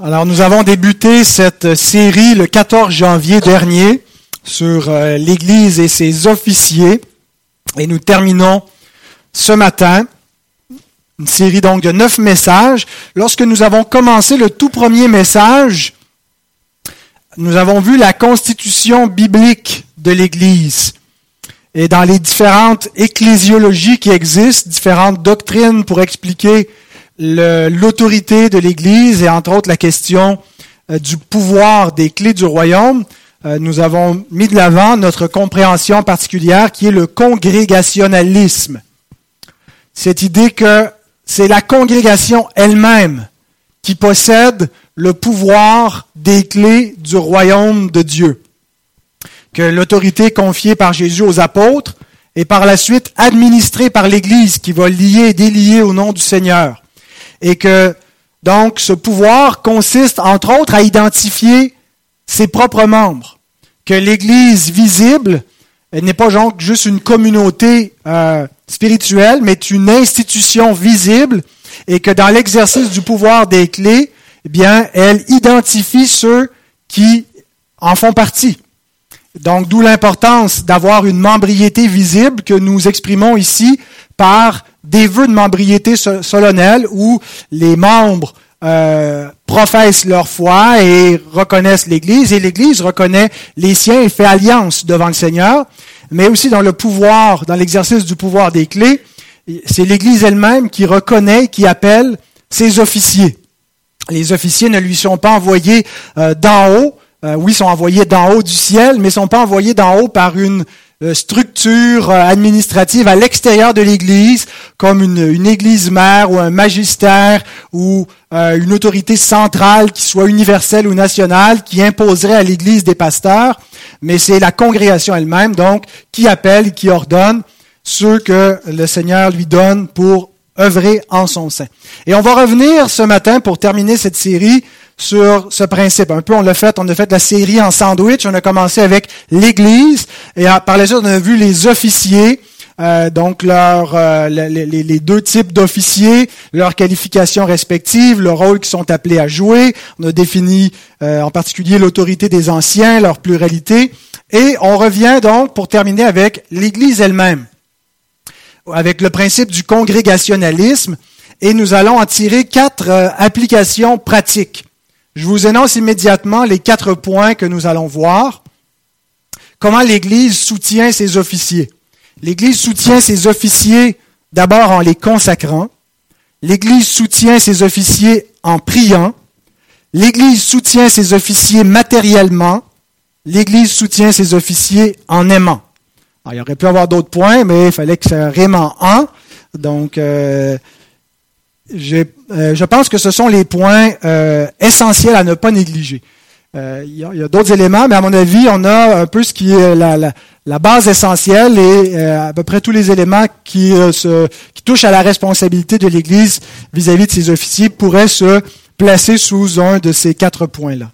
Alors nous avons débuté cette série le 14 janvier dernier sur euh, l'Église et ses officiers et nous terminons ce matin une série donc de neuf messages. Lorsque nous avons commencé le tout premier message, nous avons vu la constitution biblique de l'Église. Et dans les différentes ecclésiologies qui existent, différentes doctrines pour expliquer l'autorité de l'Église et entre autres la question euh, du pouvoir des clés du royaume, euh, nous avons mis de l'avant notre compréhension particulière qui est le congrégationalisme. Cette idée que c'est la congrégation elle-même qui possède le pouvoir des clés du royaume de Dieu. Que l'autorité confiée par Jésus aux apôtres est par la suite administrée par l'Église qui va lier et délier au nom du Seigneur et que donc ce pouvoir consiste entre autres à identifier ses propres membres, que l'Église visible n'est pas juste une communauté euh, spirituelle, mais une institution visible, et que dans l'exercice du pouvoir des clés, eh bien, elle identifie ceux qui en font partie. Donc, d'où l'importance d'avoir une membriété visible que nous exprimons ici par des vœux de membriété solennelle où les membres euh, professent leur foi et reconnaissent l'Église, et l'Église reconnaît les siens et fait alliance devant le Seigneur, mais aussi dans le pouvoir, dans l'exercice du pouvoir des clés, c'est l'Église elle-même qui reconnaît, qui appelle ses officiers. Les officiers ne lui sont pas envoyés euh, d'en haut, euh, oui, sont envoyés d'en haut du ciel, mais ne sont pas envoyés d'en haut par une euh, structure euh, administrative à l'extérieur de l'Église, comme une, une, Église mère ou un magistère ou euh, une autorité centrale qui soit universelle ou nationale, qui imposerait à l'Église des pasteurs, mais c'est la congrégation elle-même, donc, qui appelle, qui ordonne ceux que le Seigneur lui donne pour œuvrer en son sein. Et on va revenir ce matin pour terminer cette série sur ce principe. Un peu, on l'a fait, on a fait la série en sandwich. On a commencé avec l'Église et par la suite, on a vu les officiers. Euh, donc leur, euh, les, les, deux types d'officiers, leurs qualifications respectives, le rôle qu'ils sont appelés à jouer. On a défini euh, en particulier l'autorité des anciens, leur pluralité. Et on revient donc pour terminer avec l'Église elle-même, avec le principe du congrégationalisme. Et nous allons en tirer quatre applications pratiques. Je vous énonce immédiatement les quatre points que nous allons voir. Comment l'Église soutient ses officiers? L'Église soutient ses officiers d'abord en les consacrant. L'Église soutient ses officiers en priant. L'Église soutient ses officiers matériellement. L'Église soutient ses officiers en aimant. Alors, il aurait pu avoir d'autres points, mais il fallait que ça rime en un. Donc, euh, euh, je pense que ce sont les points euh, essentiels à ne pas négliger. Il y a, d'autres éléments, mais à mon avis, on a un peu ce qui est la, la, base essentielle et à peu près tous les éléments qui, se, qui touchent à la responsabilité de l'Église vis-à-vis de ses officiers pourraient se placer sous un de ces quatre points-là.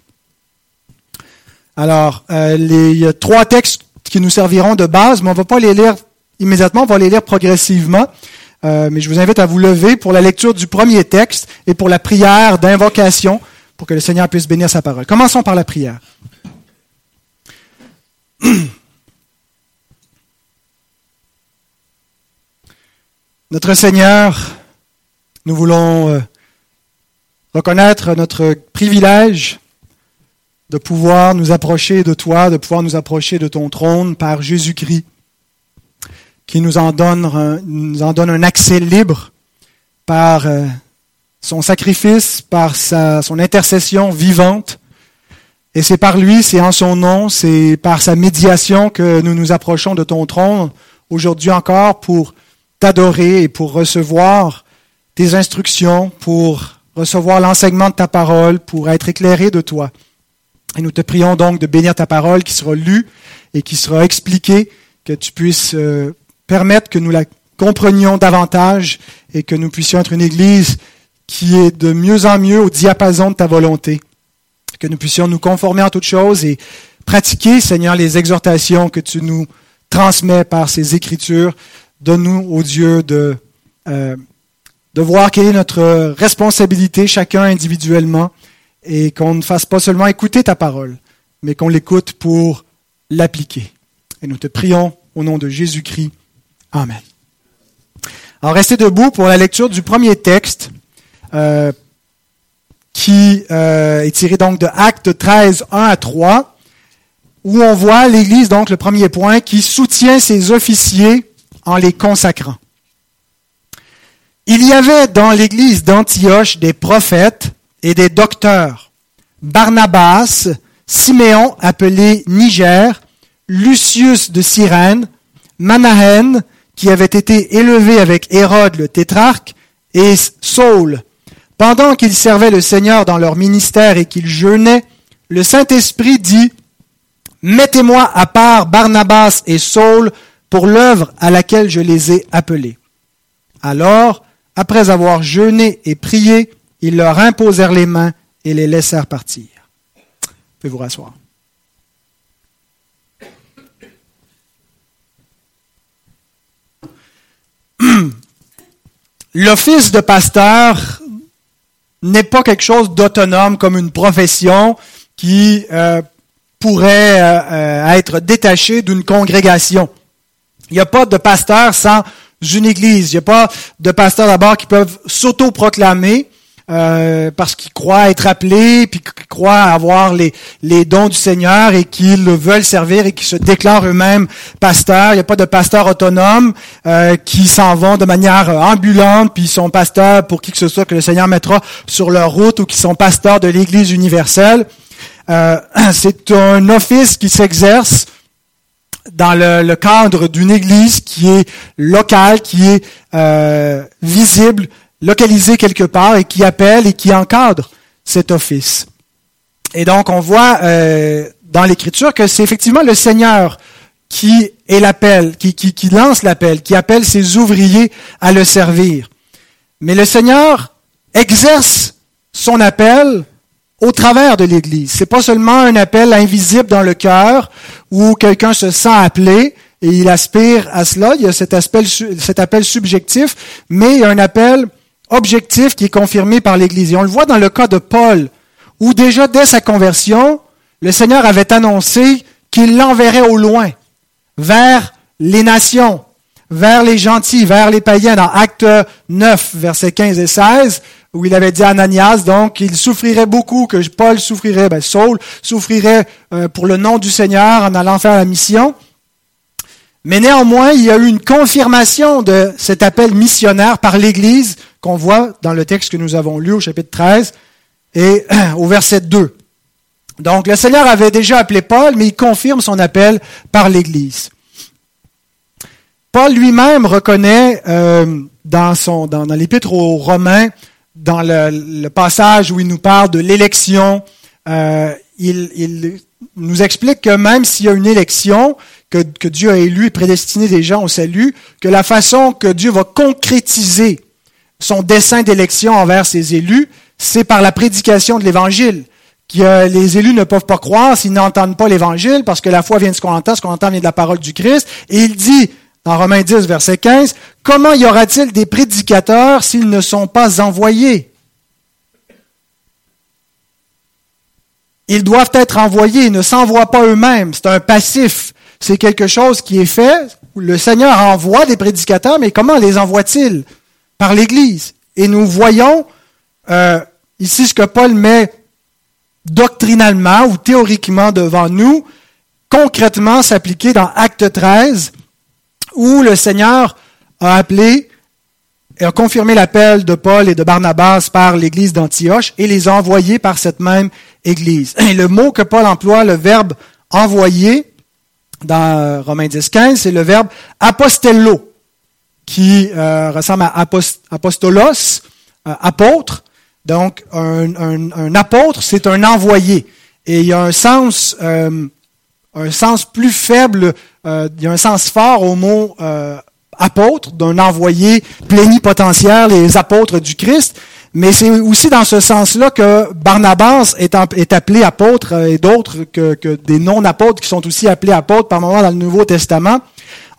Alors, les, il y a trois textes qui nous serviront de base, mais on ne va pas les lire immédiatement, on va les lire progressivement. Euh, mais je vous invite à vous lever pour la lecture du premier texte et pour la prière d'invocation pour que le Seigneur puisse bénir sa parole. Commençons par la prière. Notre Seigneur, nous voulons euh, reconnaître notre privilège de pouvoir nous approcher de toi, de pouvoir nous approcher de ton trône par Jésus-Christ qui nous en donne un, accès libre par euh, son sacrifice, par son intercession vivante. Et c'est par lui, c'est en son nom, c'est par sa médiation que nous nous approchons de ton trône aujourd'hui encore pour t'adorer et pour recevoir tes instructions, pour recevoir l'enseignement de ta parole, pour être éclairé de toi. Et nous te prions donc de bénir ta parole qui sera lue et qui sera expliquée, que tu puisses euh, permettre que nous la comprenions davantage et que nous puissions être une Église qui est de mieux en mieux au diapason de ta volonté. Que nous puissions nous conformer en toutes choses et pratiquer, Seigneur, les exhortations que tu nous transmets par ces Écritures. Donne-nous, ô Dieu, de, euh, de voir quelle est notre responsabilité, chacun individuellement, et qu'on ne fasse pas seulement écouter ta parole, mais qu'on l'écoute pour l'appliquer. Et nous te prions au nom de Jésus-Christ. Amen. Alors restez debout pour la lecture du premier texte euh, qui euh, est tiré donc de Actes 13, 1 à 3, où on voit l'Église, donc le premier point, qui soutient ses officiers en les consacrant. Il y avait dans l'Église d'Antioche des prophètes et des docteurs. Barnabas, Siméon appelé Niger, Lucius de Cyrène, Manahen, qui avait été élevé avec Hérode le tétrarque, et Saul. Pendant qu'ils servaient le Seigneur dans leur ministère et qu'ils jeûnaient, le Saint-Esprit dit, Mettez-moi à part Barnabas et Saul pour l'œuvre à laquelle je les ai appelés. Alors, après avoir jeûné et prié, ils leur imposèrent les mains et les laissèrent partir. Vous pouvez vous rasseoir. L'office de pasteur n'est pas quelque chose d'autonome comme une profession qui euh, pourrait euh, euh, être détaché d'une congrégation. Il n'y a pas de pasteur sans une église. Il n'y a pas de pasteurs d'abord qui peuvent s'auto-proclamer euh, parce qu'ils croient être appelés, puis qu'ils croient avoir les, les dons du Seigneur et qu'ils veulent servir et qui se déclarent eux-mêmes pasteurs. Il n'y a pas de pasteurs autonomes euh, qui s'en vont de manière ambulante, puis ils sont pasteurs pour qui que ce soit que le Seigneur mettra sur leur route ou qui sont pasteurs de l'Église universelle. Euh, c'est un office qui s'exerce dans le, cadre d'une église qui est locale, qui est euh, visible, localisée quelque part et qui appelle et qui encadre cet office. Et donc on voit euh, dans l'Écriture que c'est effectivement le Seigneur qui est l'appel, qui, qui, qui lance l'appel, qui appelle ses ouvriers à le servir. Mais le Seigneur exerce son appel au travers de l'Église. C'est pas seulement un appel invisible dans le cœur où quelqu'un se sent appelé et il aspire à cela. Il y a cet, aspect, cet appel subjectif, mais il y a un appel objectif qui est confirmé par l'Église. Et on le voit dans le cas de Paul, où déjà dès sa conversion, le Seigneur avait annoncé qu'il l'enverrait au loin, vers les nations, vers les gentils, vers les païens. Dans Acte 9, versets 15 et 16, où il avait dit à Ananias, donc, qu'il souffrirait beaucoup, que Paul souffrirait, ben, Saul souffrirait euh, pour le nom du Seigneur en allant faire la mission. Mais néanmoins, il y a eu une confirmation de cet appel missionnaire par l'Église qu'on voit dans le texte que nous avons lu au chapitre 13 et au verset 2. Donc, le Seigneur avait déjà appelé Paul, mais il confirme son appel par l'Église. Paul lui-même reconnaît euh, dans, son, dans, dans l'épître aux Romains dans le, passage où il nous parle de l'élection, euh, il, nous explique que même s'il y a une élection, que, que, Dieu a élu et prédestiné des gens au salut, que la façon que Dieu va concrétiser son dessein d'élection envers ses élus, c'est par la prédication de l'Évangile. Les élus ne peuvent pas croire s'ils n'entendent pas l'Évangile, parce que la foi vient de ce qu'on entend, ce qu'on entend vient de la parole du Christ. Et il dit, dans Romains 10, verset 15, comment y aura-t-il des prédicateurs s'ils ne sont pas envoyés? Ils doivent être envoyés, ils ne s'envoient pas eux-mêmes. C'est un passif. C'est quelque chose qui est fait. Le Seigneur envoie des prédicateurs, mais comment les envoie-t-il? Par l'Église. Et nous voyons euh, ici ce que Paul met doctrinalement ou théoriquement devant nous, concrètement s'appliquer dans Acte 13, où le Seigneur a appelé et a confirmé l'appel de Paul et de Barnabas par l'église d'Antioche et les a envoyés par cette même église. Et le mot que Paul emploie, le verbe envoyer, dans Romains 10, 15, c'est le verbe apostello, qui euh, ressemble à apostolos, euh, apôtre. Donc, un, apôtre, c'est un envoyé. Et il y a un sens, euh, un sens plus faible il y a un sens fort au mot apôtre, d'un envoyé plénipotentiaire, les apôtres du Christ. Mais c'est aussi dans ce sens-là que Barnabas est, est appelé apôtre euh, et d'autres que, des non-apôtres qui sont aussi appelés apôtres par moment dans le Nouveau Testament.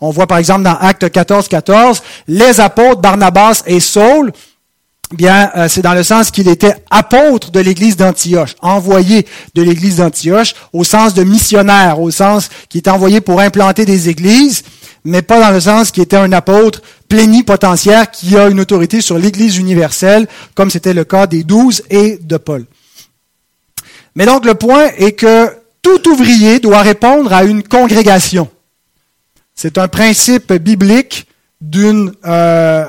On voit par exemple dans Acte 14, 14, les apôtres Barnabas et Saul. bien, euh, c'est dans le sens qu'il était apôtre de l'église d'Antioche, envoyé de l'église d'Antioche, au sens de missionnaire, au sens qu'il était envoyé pour implanter des églises, mais pas dans le sens qu'il était un apôtre plénipotentiaire qui a une autorité sur l'église universelle, comme c'était le cas des douze et de Paul. Mais donc le point est que tout ouvrier doit répondre à une congrégation. C'est un principe biblique d'une euh,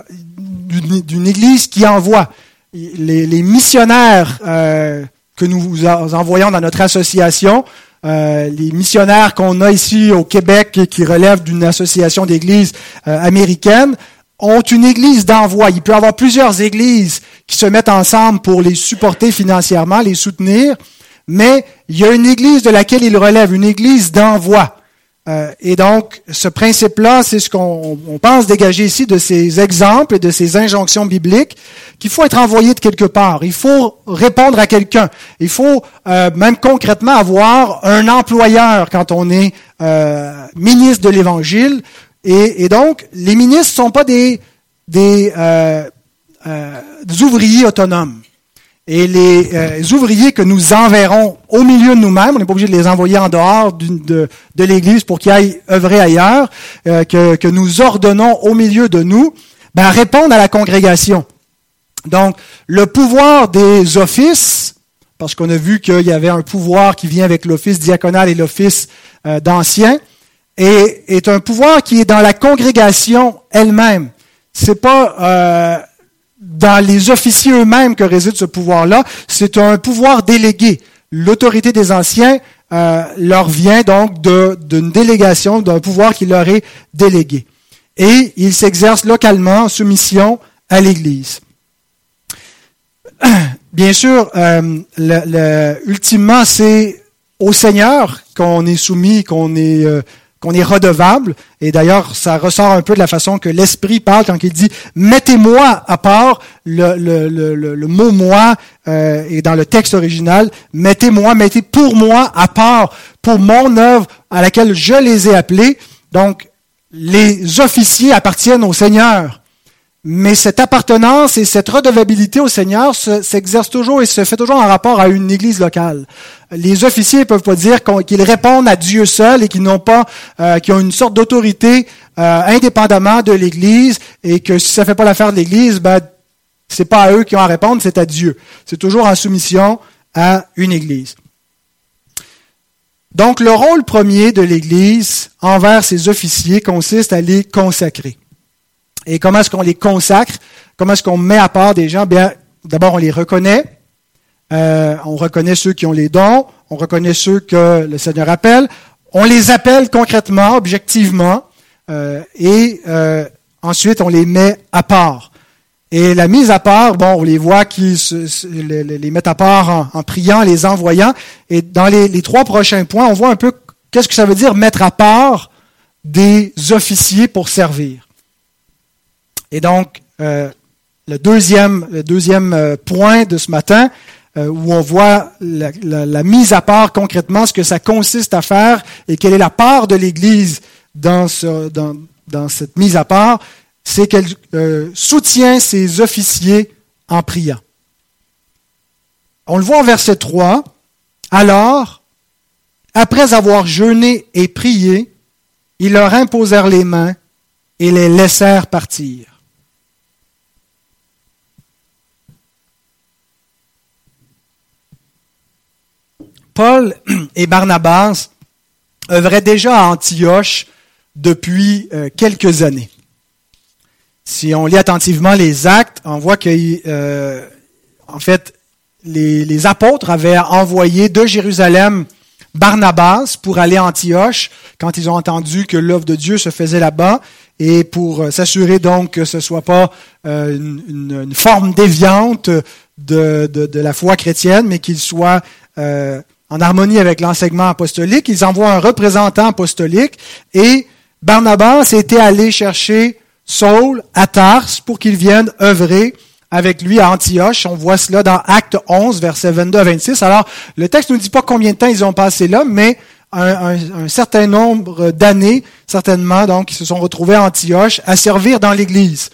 église qui envoie. Les, les missionnaires euh, que nous envoyons dans notre association, euh, les missionnaires qu'on a ici au Québec qui relèvent d'une association d'églises euh, américaines, ont une église d'envoi. Il peut y avoir plusieurs églises qui se mettent ensemble pour les supporter financièrement, les soutenir, mais il y a une église de laquelle ils relèvent, une église d'envoi. Euh, et donc, ce principe-là, c'est ce qu'on pense dégager ici de ces exemples et de ces injonctions bibliques, qu'il faut être envoyé de quelque part. Il faut répondre à quelqu'un. Il faut euh, même concrètement avoir un employeur quand on est euh, ministre de l'Évangile. Et, et, donc, les ministres ne sont pas des, des, des ouvriers autonomes. Et les euh, ouvriers que nous enverrons au milieu de nous-mêmes, on n'est pas obligé de les envoyer en dehors de, de l'Église pour qu'ils aillent œuvrer ailleurs, euh, que, que, nous ordonnons au milieu de nous, ben, répondre à la congrégation. Donc, le pouvoir des offices, parce qu'on a vu qu'il y avait un pouvoir qui vient avec l'office diaconal et l'office euh, d'ancien, est, est un pouvoir qui est dans la congrégation elle-même. C'est pas euh, dans les officiers eux-mêmes que réside ce pouvoir-là. C'est un pouvoir délégué. L'autorité des anciens euh, leur vient donc d'une délégation, d'un pouvoir qui leur est délégué. Et ils s'exercent localement en soumission à l'Église. Bien sûr, euh, le, ultimement, c'est au Seigneur qu'on est soumis, qu'on est euh, qu'on est redevable. Et d'ailleurs, ça ressort un peu de la façon que l'Esprit parle quand il dit « mettez-moi à part ». Le, le, le, le, mot « moi euh, est dans le texte original. « Mettez-moi, mettez pour moi à part, pour mon œuvre à laquelle je les ai appelés ». Donc, les officiers appartiennent au Seigneur. Mais cette appartenance et cette redevabilité au Seigneur s'exerce toujours et se fait toujours en rapport à une église locale. Les officiers ne peuvent pas dire qu'ils répondent à Dieu seul et qu'ils n'ont pas, euh, ont une sorte d'autorité euh, indépendamment de l'église et que si ça ne fait pas l'affaire de l'église, ben c'est pas à eux qui ont à répondre, c'est à Dieu. C'est toujours en soumission à une église. Donc le rôle premier de l'église envers ses officiers consiste à les consacrer. Et comment est-ce qu'on les consacre? Comment est-ce qu'on met à part des gens? Bien, d'abord, on les reconnaît. Euh, on reconnaît ceux qui ont les dons. On reconnaît ceux que le Seigneur appelle. On les appelle concrètement, objectivement. Euh, et euh, ensuite, on les met à part. Et la mise à part, bon, on les voit qui se, les, les, mettent à part en, priant, les envoyant. Et dans les, les, trois prochains points, on voit un peu qu'est-ce que ça veut dire mettre à part des officiers pour servir. Et donc, euh, le deuxième, le deuxième euh, point de ce matin, euh, où on voit la, la, mise à part concrètement, ce que ça consiste à faire et quelle est la part de l'Église dans, ce, dans, dans cette mise à part, c'est qu'elle soutient ses officiers en priant. On le voit en verset 3. Alors, après avoir jeûné et prié, ils leur imposèrent les mains et les laissèrent partir. Paul et Barnabas œuvraient déjà à Antioche depuis euh, quelques années. Si on lit attentivement les actes, on voit que, euh, en fait, les, apôtres avaient envoyé de Jérusalem Barnabas pour aller à Antioche quand ils ont entendu que l'œuvre de Dieu se faisait là-bas et pour euh, s'assurer donc que ce ne soit pas une, forme déviante de, de, la foi chrétienne, mais qu'il soit en harmonie avec l'enseignement apostolique. Ils envoient un représentant apostolique et Barnabas était allé chercher Saul à Tars pour qu'il vienne œuvrer avec lui à Antioche. On voit cela dans Acte 11, versets 22 à 26. Alors, le texte ne nous dit pas combien de temps ils ont passé là, mais un, un certain nombre d'années, certainement, donc, ils se sont retrouvés à Antioche à servir dans l'Église.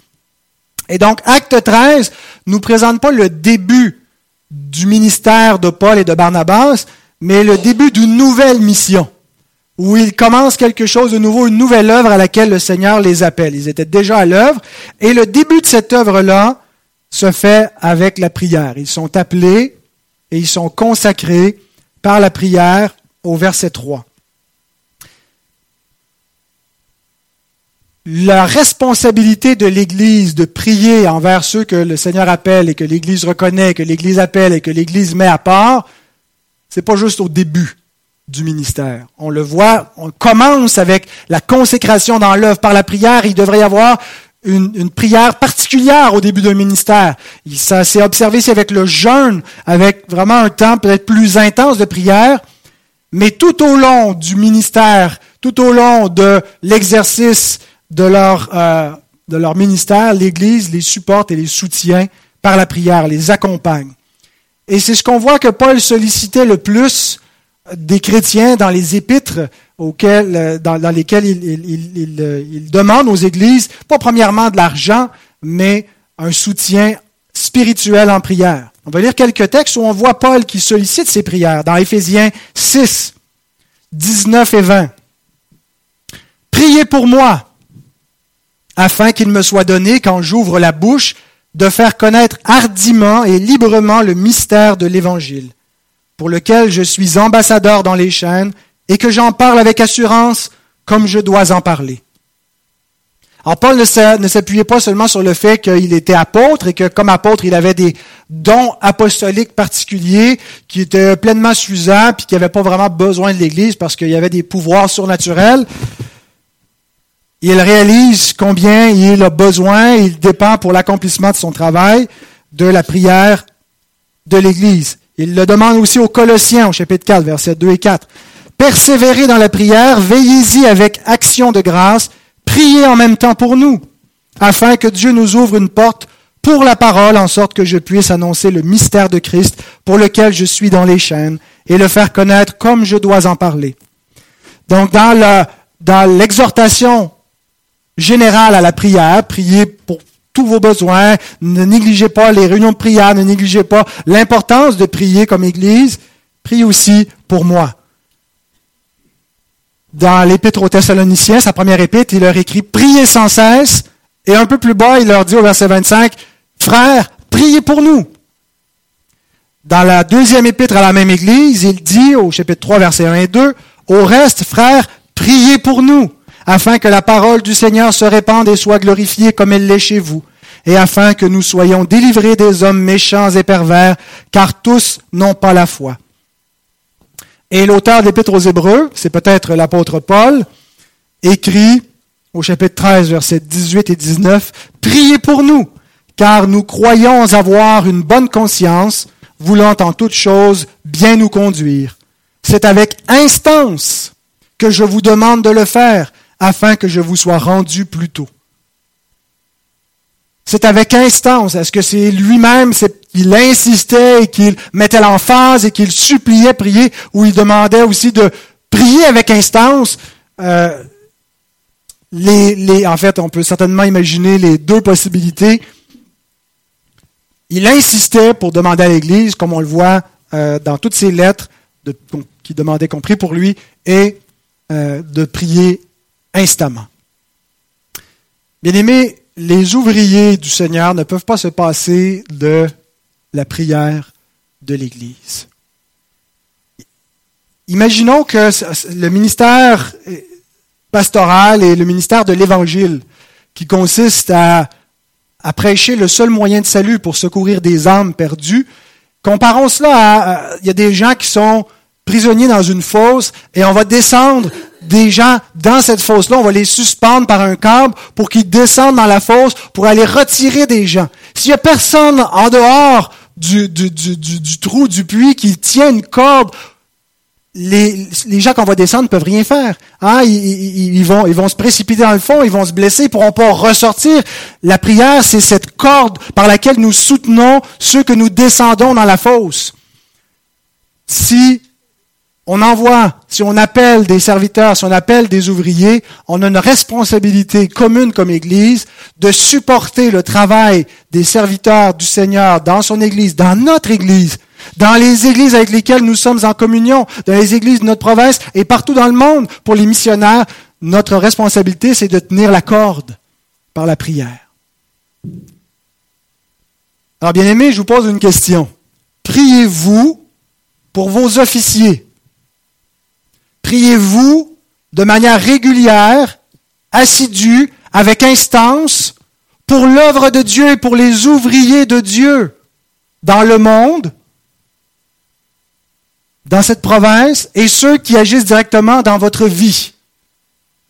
Et donc, acte 13 nous présente pas le début du ministère de Paul et de Barnabas, mais le début d'une nouvelle mission, où ils commencent quelque chose de nouveau, une nouvelle œuvre à laquelle le Seigneur les appelle. Ils étaient déjà à l'œuvre, et le début de cette œuvre-là se fait avec la prière. Ils sont appelés et ils sont consacrés par la prière au verset 3. la responsabilité de l'Église de prier envers ceux que le Seigneur appelle et que l'Église reconnaît, que l'Église appelle et que l'Église met à part, c'est pas juste au début du ministère. On le voit, on commence avec la consécration dans l'œuvre par la prière. Il devrait y avoir une, prière particulière au début d'un ministère. Ça s'est observé c'est avec le jeûne, avec vraiment un temps peut-être plus intense de prière. Mais tout au long du ministère, tout au long de l'exercice de leur, euh, de leur ministère, l'Église les supporte et les soutient par la prière, les accompagne. Et c'est ce qu'on voit que Paul sollicitait le plus des chrétiens dans les épîtres euh, dans, dans lesquels il, il, demande aux églises, pas premièrement de l'argent, mais un soutien spirituel en prière. On va lire quelques textes où on voit Paul qui sollicite ses prières. Dans Éphésiens 6, 19 et 20. Priez pour moi afin qu'il me soit donné, quand j'ouvre la bouche, de faire connaître hardiment et librement le mystère de l'Évangile, pour lequel je suis ambassadeur dans les chaînes, et que j'en parle avec assurance comme je dois en parler. Alors Paul ne s'appuyait pas seulement sur le fait qu'il était apôtre et que comme apôtre, il avait des dons apostoliques particuliers qui étaient pleinement suffisants puis qu'il avait pas vraiment besoin de l'Église parce qu'il y avait des pouvoirs surnaturels il réalise combien il a besoin, il dépend pour l'accomplissement de son travail de la prière de l'Église. Il le demande aussi aux Colossiens au chapitre 4, versets 2 et 4. Persévérez dans la prière, veillez-y avec action de grâce, priez en même temps pour nous, afin que Dieu nous ouvre une porte pour la parole, en sorte que je puisse annoncer le mystère de Christ pour lequel je suis dans les chaînes, et le faire connaître comme je dois en parler. Donc dans dans l'exhortation général à la prière, priez pour tous vos besoins, ne négligez pas les réunions de prière, ne négligez pas l'importance de prier comme Église, priez aussi pour moi. Dans l'épître aux Thessaloniciens, sa première épître, il leur écrit Priez sans cesse, et un peu plus bas, il leur dit au verset 25, Frères, priez pour nous. Dans la deuxième épître à la même Église, il dit au chapitre 3, verset 1 et 2, Au reste, frères, priez pour nous afin que la parole du Seigneur se répande et soit glorifiée comme elle l'est chez vous, et afin que nous soyons délivrés des hommes méchants et pervers, car tous n'ont pas la foi. Et l'auteur de l'Épître aux Hébreux, c'est peut-être l'apôtre Paul, écrit au chapitre 13, versets 18 et 19, Priez pour nous, car nous croyons avoir une bonne conscience, voulant en toutes choses bien nous conduire. C'est avec instance que je vous demande de le faire, afin que je vous sois rendu plus tôt. C'est avec instance. Est-ce que c'est lui-même, il insistait et qu'il mettait l'emphase et qu'il suppliait prier, ou il demandait aussi de prier avec instance euh, En fait, on peut certainement imaginer les deux possibilités. Il insistait pour demander à l'Église, comme on le voit euh, dans toutes ses lettres, de, qui demandaient qu'on prie pour lui, et euh, de prier instamment. Bien aimé, les ouvriers du Seigneur ne peuvent pas se passer de la prière de l'Église. Imaginons que le ministère pastoral et le ministère de l'Évangile, qui consiste à, à, prêcher le seul moyen de salut pour secourir des âmes perdues, comparons cela à, il y a des gens qui sont prisonniers dans une fosse et on va descendre des gens dans cette fosse-là, on va les suspendre par un câble pour qu'ils descendent dans la fosse pour aller retirer des gens. S'il y a personne en dehors du, du, du, du, trou, du puits qui tient une corde, les, les gens qu'on va descendre ne peuvent rien faire. Hein? Ils, ils, vont, ils vont se précipiter dans le fond, ils vont se blesser, ils pourront pas ressortir. La prière, c'est cette corde par laquelle nous soutenons ceux que nous descendons dans la fosse. Si on envoie, si on appelle des serviteurs, si on appelle des ouvriers, on a une responsabilité commune comme Église de supporter le travail des serviteurs du Seigneur dans son Église, dans notre Église, dans les églises avec lesquelles nous sommes en communion, dans les églises de notre province et partout dans le monde. Pour les missionnaires, notre responsabilité, c'est de tenir la corde par la prière. Alors, bien aimé, je vous pose une question. Priez-vous pour vos officiers? Priez-vous de manière régulière, assidue, avec instance, pour l'œuvre de Dieu et pour les ouvriers de Dieu dans le monde, dans cette province, et ceux qui agissent directement dans votre vie?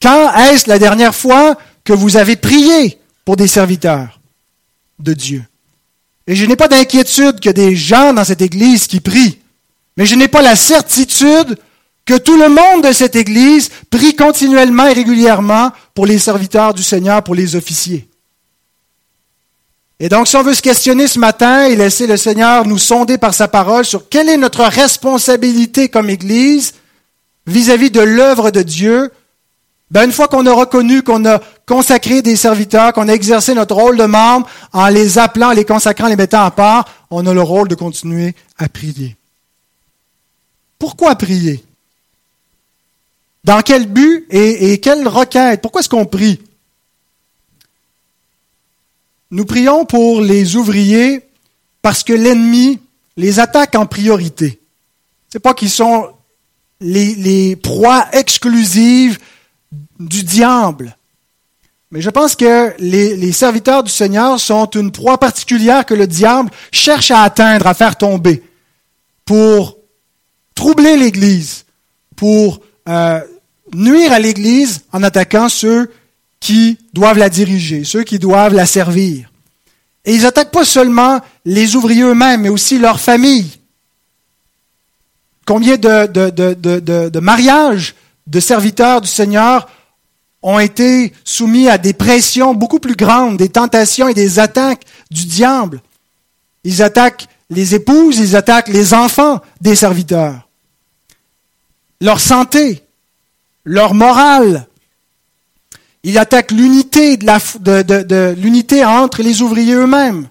Quand est-ce la dernière fois que vous avez prié pour des serviteurs de Dieu? Et je n'ai pas d'inquiétude que des gens dans cette Église qui prient, mais je n'ai pas la certitude que tout le monde de cette Église prie continuellement et régulièrement pour les serviteurs du Seigneur, pour les officiers. Et donc, si on veut se questionner ce matin et laisser le Seigneur nous sonder par sa parole sur quelle est notre responsabilité comme Église vis-à-vis de l'œuvre de Dieu, ben une fois qu'on a reconnu qu'on a consacré des serviteurs, qu'on a exercé notre rôle de membre en les appelant, les consacrant, les mettant à part, on a le rôle de continuer à prier. Pourquoi prier? Dans quel but et, quelle requête? Pourquoi est-ce qu'on prie? Nous prions pour les ouvriers parce que l'ennemi les attaque en priorité. C'est pas qu'ils sont les, proies exclusives du diable. Mais je pense que les, serviteurs du Seigneur sont une proie particulière que le diable cherche à atteindre, à faire tomber, pour troubler l'Église, pour euh, nuire à l'Église en attaquant ceux qui doivent la diriger, ceux qui doivent la servir. Et ils n'attaquent pas seulement les ouvriers eux-mêmes, mais aussi leurs familles. Combien de, de, de, mariages de serviteurs du Seigneur ont été soumis à des pressions beaucoup plus grandes, des tentations et des attaques du diable? Ils attaquent les épouses, ils attaquent les enfants des serviteurs. Leur santé, leur morale. Il attaque l'unité de, l'unité entre les ouvriers eux-mêmes.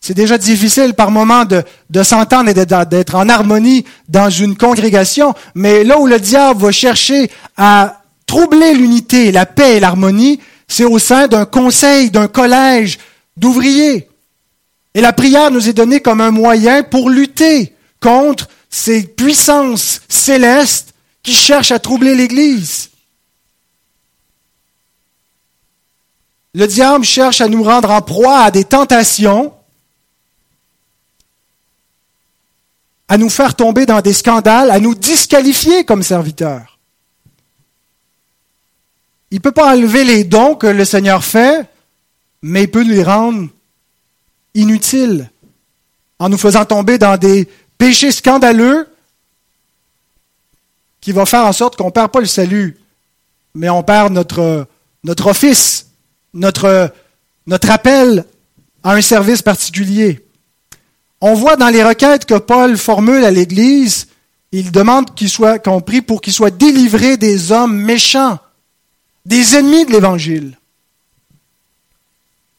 C'est déjà difficile par moment de, de s'entendre et d'être en harmonie dans une congrégation, mais là où le diable va chercher à troubler l'unité, la paix et l'harmonie, c'est au sein d'un conseil, d'un collège d'ouvriers. Et la prière nous est donnée comme un moyen pour lutter contre ces puissances célestes qui cherche à troubler l'Église. Le diable cherche à nous rendre en proie à des tentations, à nous faire tomber dans des scandales, à nous disqualifier comme serviteurs. Il ne peut pas enlever les dons que le Seigneur fait, mais il peut les rendre inutiles en nous faisant tomber dans des péchés scandaleux qui va faire en sorte qu'on ne perd pas le salut, mais on perd notre, office, notre, notre appel à un service particulier. On voit dans les requêtes que Paul formule à l'Église, il demande qu'il soit, qu'on prie pour qu'il soit délivré des hommes méchants, des ennemis de l'Évangile.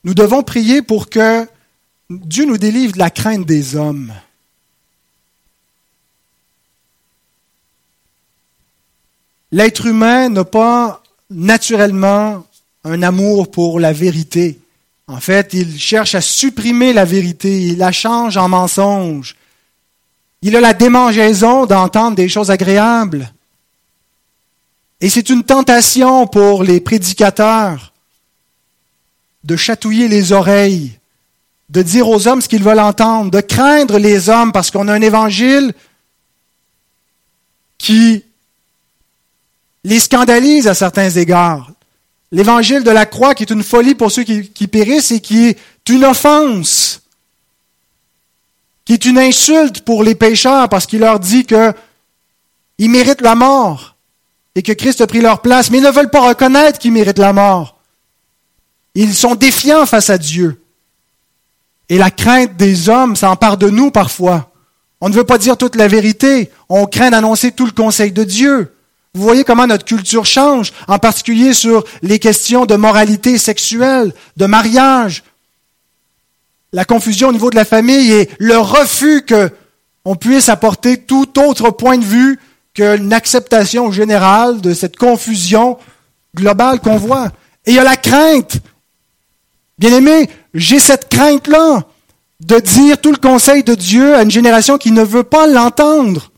Nous devons prier pour que Dieu nous délivre de la crainte des hommes. L'être humain n'a pas naturellement un amour pour la vérité. En fait, il cherche à supprimer la vérité, il la change en mensonge. Il a la démangeaison d'entendre des choses agréables. Et c'est une tentation pour les prédicateurs de chatouiller les oreilles, de dire aux hommes ce qu'ils veulent entendre, de craindre les hommes parce qu'on a un évangile qui les scandalise à certains égards. L'évangile de la croix qui est une folie pour ceux qui, périssent et qui est une offense, qui est une insulte pour les pécheurs parce qu'il leur dit qu'ils méritent la mort et que Christ a pris leur place, mais ils ne veulent pas reconnaître qu'ils méritent la mort. Ils sont défiants face à Dieu. Et la crainte des hommes s'empare de nous parfois. On ne veut pas dire toute la vérité. On craint d'annoncer tout le conseil de Dieu. Vous voyez comment notre culture change, en particulier sur les questions de moralité sexuelle, de mariage, la confusion au niveau de la famille et le refus que on puisse apporter tout autre point de vue qu'une acceptation générale de cette confusion globale qu'on voit. Et il y a la crainte. Bien aimé, j'ai cette crainte-là de dire tout le conseil de Dieu à une génération qui ne veut pas l'entendre.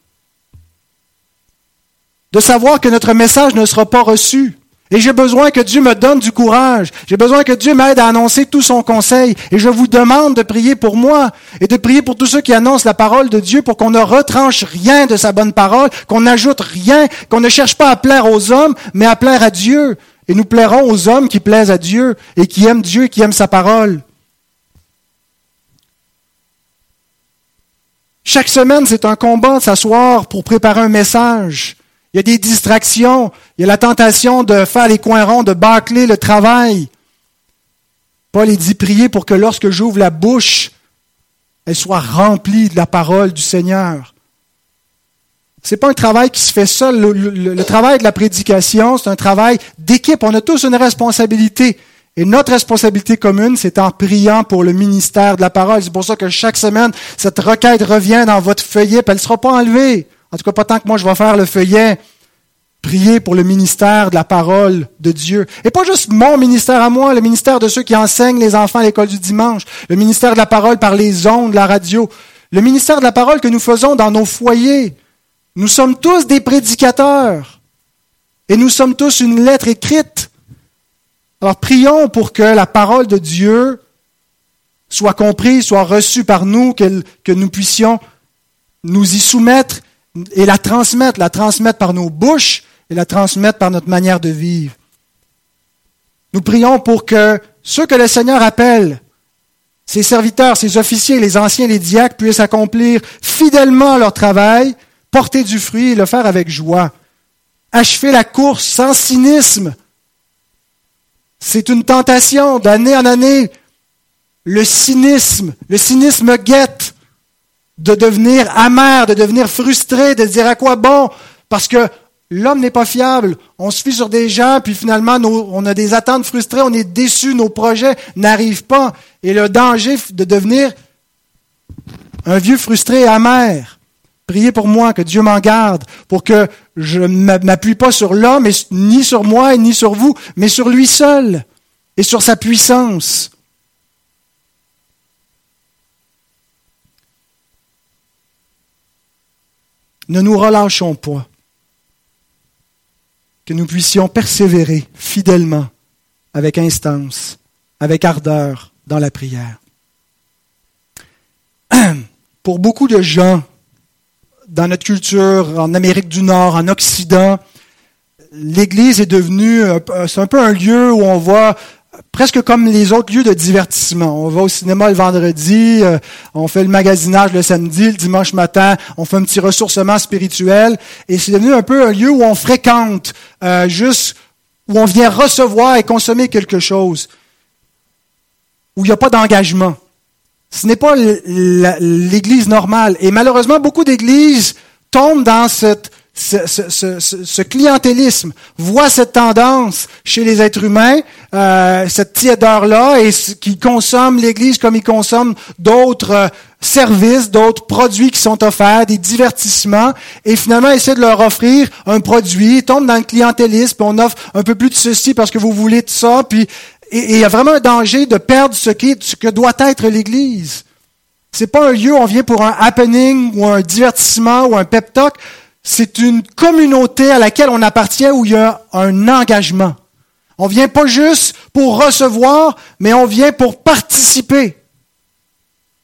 De savoir que notre message ne sera pas reçu. Et j'ai besoin que Dieu me donne du courage. J'ai besoin que Dieu m'aide à annoncer tout son conseil. Et je vous demande de prier pour moi et de prier pour tous ceux qui annoncent la parole de Dieu pour qu'on ne retranche rien de sa bonne parole, qu'on n'ajoute rien, qu'on ne cherche pas à plaire aux hommes, mais à plaire à Dieu. Et nous plairons aux hommes qui plaisent à Dieu et qui aiment Dieu et qui aiment sa parole. Chaque semaine, c'est un combat de s'asseoir pour préparer un message. Il y a des distractions. Il y a la tentation de faire les coins ronds, de bâcler le travail. Paul est dit prier pour que lorsque j'ouvre la bouche, elle soit remplie de la parole du Seigneur. C'est pas un travail qui se fait seul. Le, le travail de la prédication, c'est un travail d'équipe. On a tous une responsabilité. Et notre responsabilité commune, c'est en priant pour le ministère de la parole. C'est pour ça que chaque semaine, cette requête revient dans votre feuillet, puis elle ne sera pas enlevée. En tout cas, pas tant que moi je vais faire le feuillet. Prier pour le ministère de la parole de Dieu. Et pas juste mon ministère à moi, le ministère de ceux qui enseignent les enfants à l'école du dimanche, le ministère de la parole par les ondes, la radio, le ministère de la parole que nous faisons dans nos foyers. Nous sommes tous des prédicateurs. Et nous sommes tous une lettre écrite. Alors prions pour que la parole de Dieu soit comprise, soit reçue par nous, que, nous puissions nous y soumettre et la transmettre, la transmettre par nos bouches et la transmettre par notre manière de vivre. Nous prions pour que ceux que le Seigneur appelle, ses serviteurs, ses officiers, les anciens, les diacres, puissent accomplir fidèlement leur travail, porter du fruit et le faire avec joie. Achever la course sans cynisme. C'est une tentation d'année en année. Le cynisme, le cynisme guette de devenir amer, de devenir frustré, de dire à quoi bon, parce que l'homme n'est pas fiable. On se fie sur des gens, puis finalement, on a des attentes frustrées, on est déçu, nos projets n'arrivent pas. Et le danger de devenir un vieux frustré et amer. Priez pour moi, que Dieu m'en garde, pour que je ne m'appuie pas sur l'homme, ni sur moi, ni sur vous, mais sur lui seul et sur sa puissance. Ne nous relâchons pas, que nous puissions persévérer fidèlement, avec instance, avec ardeur dans la prière. Pour beaucoup de gens, dans notre culture, en Amérique du Nord, en Occident, l'Église est devenue, c'est un peu un lieu où on va presque comme les autres lieux de divertissement. On va au cinéma le vendredi, euh, on fait le magasinage le samedi, le dimanche matin, on fait un petit ressourcement spirituel, et c'est devenu un peu un lieu où on fréquente, euh, juste où on vient recevoir et consommer quelque chose, où il n'y a pas d'engagement. Ce n'est pas l'Église normale. Et malheureusement, beaucoup d'Églises tombent dans cette ce, clientélisme voit cette tendance chez les êtres humains, euh, cette tiédeur-là, et qui consomme l'Église comme ils consomment d'autres euh, services, d'autres produits qui sont offerts, des divertissements, et finalement essaie de leur offrir un produit, tombe dans le clientélisme, on offre un peu plus de ceci parce que vous voulez de ça, puis et il y a vraiment un danger de perdre ce, qui, ce que doit être l'Église. C'est pas un lieu où on vient pour un happening ou un divertissement ou un pep talk c'est une communauté à laquelle on appartient où il y a un engagement. On vient pas juste pour recevoir, mais on vient pour participer.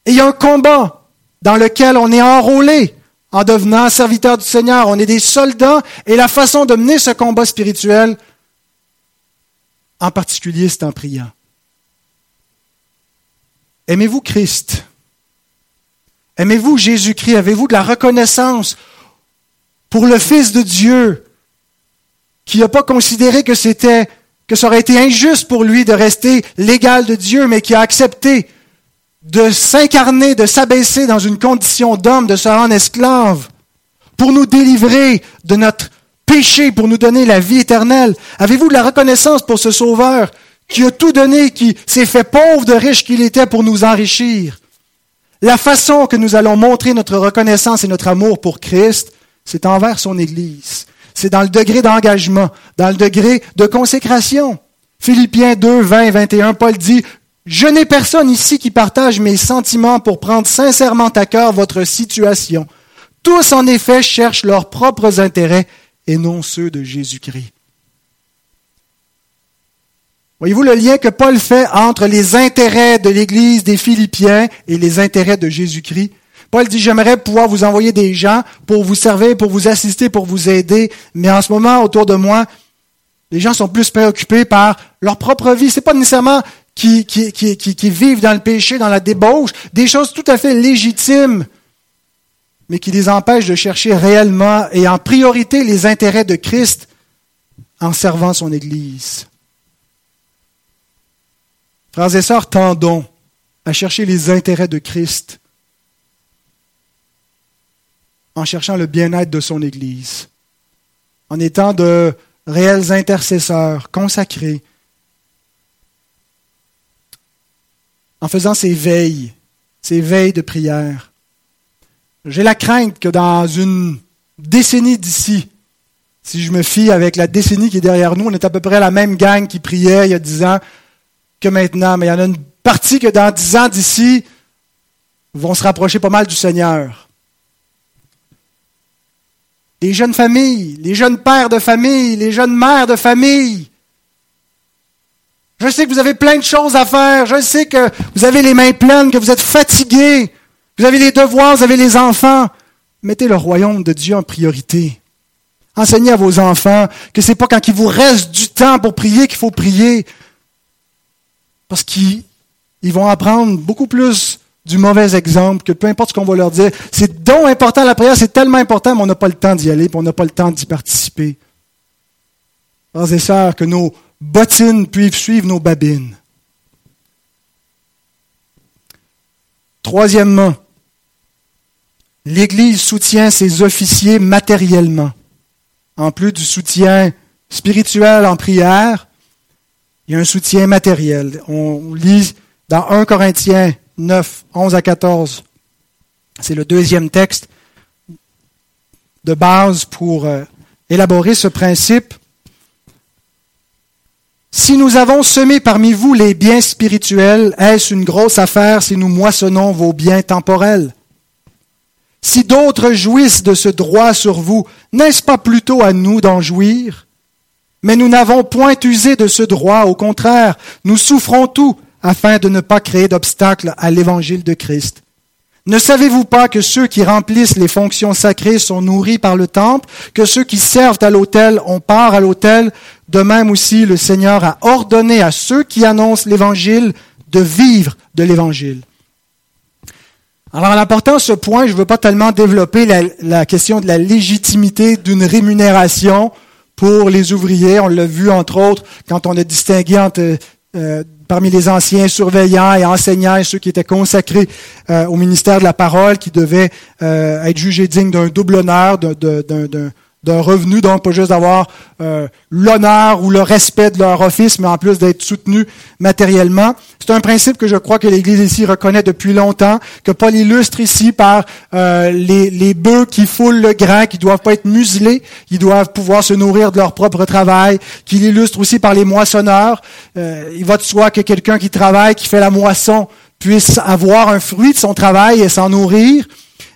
Et il y a un combat dans lequel on est enrôlé en devenant serviteur du Seigneur. On est des soldats et la façon de mener ce combat spirituel, en particulier, c'est en priant. Aimez-vous Christ? Aimez-vous Jésus-Christ? Avez-vous de la reconnaissance pour le Fils de Dieu, qui n'a pas considéré que c'était, que ça aurait été injuste pour lui de rester l'égal de Dieu, mais qui a accepté de s'incarner, de s'abaisser dans une condition d'homme, de se rendre esclave, pour nous délivrer de notre péché, pour nous donner la vie éternelle. Avez-vous de la reconnaissance pour ce Sauveur qui a tout donné, qui s'est fait pauvre de riche qu'il était pour nous enrichir? La façon que nous allons montrer notre reconnaissance et notre amour pour Christ, c'est envers son Église. C'est dans le degré d'engagement, dans le degré de consécration. Philippiens 2, 20 et 21, Paul dit, Je n'ai personne ici qui partage mes sentiments pour prendre sincèrement à cœur votre situation. Tous, en effet, cherchent leurs propres intérêts et non ceux de Jésus-Christ. Voyez-vous le lien que Paul fait entre les intérêts de l'Église des Philippiens et les intérêts de Jésus-Christ? Paul dit, j'aimerais pouvoir vous envoyer des gens pour vous servir, pour vous assister, pour vous aider, mais en ce moment, autour de moi, les gens sont plus préoccupés par leur propre vie. C'est pas nécessairement qui, qui, qui, qui, vivent dans le péché, dans la débauche, des choses tout à fait légitimes, mais qui les empêchent de chercher réellement et en priorité les intérêts de Christ en servant son Église. Frères et sœurs, tendons à chercher les intérêts de Christ en cherchant le bien-être de son Église, en étant de réels intercesseurs consacrés, en faisant ces veilles, ces veilles de prière. J'ai la crainte que dans une décennie d'ici, si je me fie avec la décennie qui est derrière nous, on est à peu près la même gang qui priait il y a dix ans que maintenant, mais il y en a une partie que dans dix ans d'ici vont se rapprocher pas mal du Seigneur les jeunes familles, les jeunes pères de famille, les jeunes mères de famille. Je sais que vous avez plein de choses à faire. Je sais que vous avez les mains pleines, que vous êtes fatigués. Vous avez les devoirs, vous avez les enfants. Mettez le royaume de Dieu en priorité. Enseignez à vos enfants que c'est pas quand il vous reste du temps pour prier qu'il faut prier. Parce qu'ils vont apprendre beaucoup plus du mauvais exemple, que peu importe ce qu'on va leur dire, c'est donc important la prière, c'est tellement important, mais on n'a pas le temps d'y aller, puis on n'a pas le temps d'y participer. Frères et sœurs, que nos bottines puissent suivre nos babines. Troisièmement, l'Église soutient ses officiers matériellement. En plus du soutien spirituel en prière, il y a un soutien matériel. On lit dans 1 Corinthiens 9, 11 à 14. C'est le deuxième texte de base pour euh, élaborer ce principe. Si nous avons semé parmi vous les biens spirituels, est-ce une grosse affaire si nous moissonnons vos biens temporels? Si d'autres jouissent de ce droit sur vous, n'est-ce pas plutôt à nous d'en jouir? Mais nous n'avons point usé de ce droit, au contraire, nous souffrons tout afin de ne pas créer d'obstacles à l'évangile de Christ. Ne savez-vous pas que ceux qui remplissent les fonctions sacrées sont nourris par le temple, que ceux qui servent à l'autel ont part à l'autel? De même aussi, le Seigneur a ordonné à ceux qui annoncent l'évangile de vivre de l'évangile. Alors, en apportant ce point, je ne veux pas tellement développer la, question de la légitimité d'une rémunération pour les ouvriers. On l'a vu, entre autres, quand on a distingué entre euh, parmi les anciens surveillants et enseignants et ceux qui étaient consacrés euh, au ministère de la parole, qui devaient euh, être jugés dignes d'un double honneur, d'un d'un revenu, donc pas juste d'avoir euh, l'honneur ou le respect de leur office, mais en plus d'être soutenu matériellement. C'est un principe que je crois que l'Église ici reconnaît depuis longtemps, que Paul illustre ici par euh, les, les bœufs qui foulent le grain, qui doivent pas être muselés, ils doivent pouvoir se nourrir de leur propre travail, qu'il illustre aussi par les moissonneurs. Euh, il va de soi que quelqu'un qui travaille, qui fait la moisson, puisse avoir un fruit de son travail et s'en nourrir.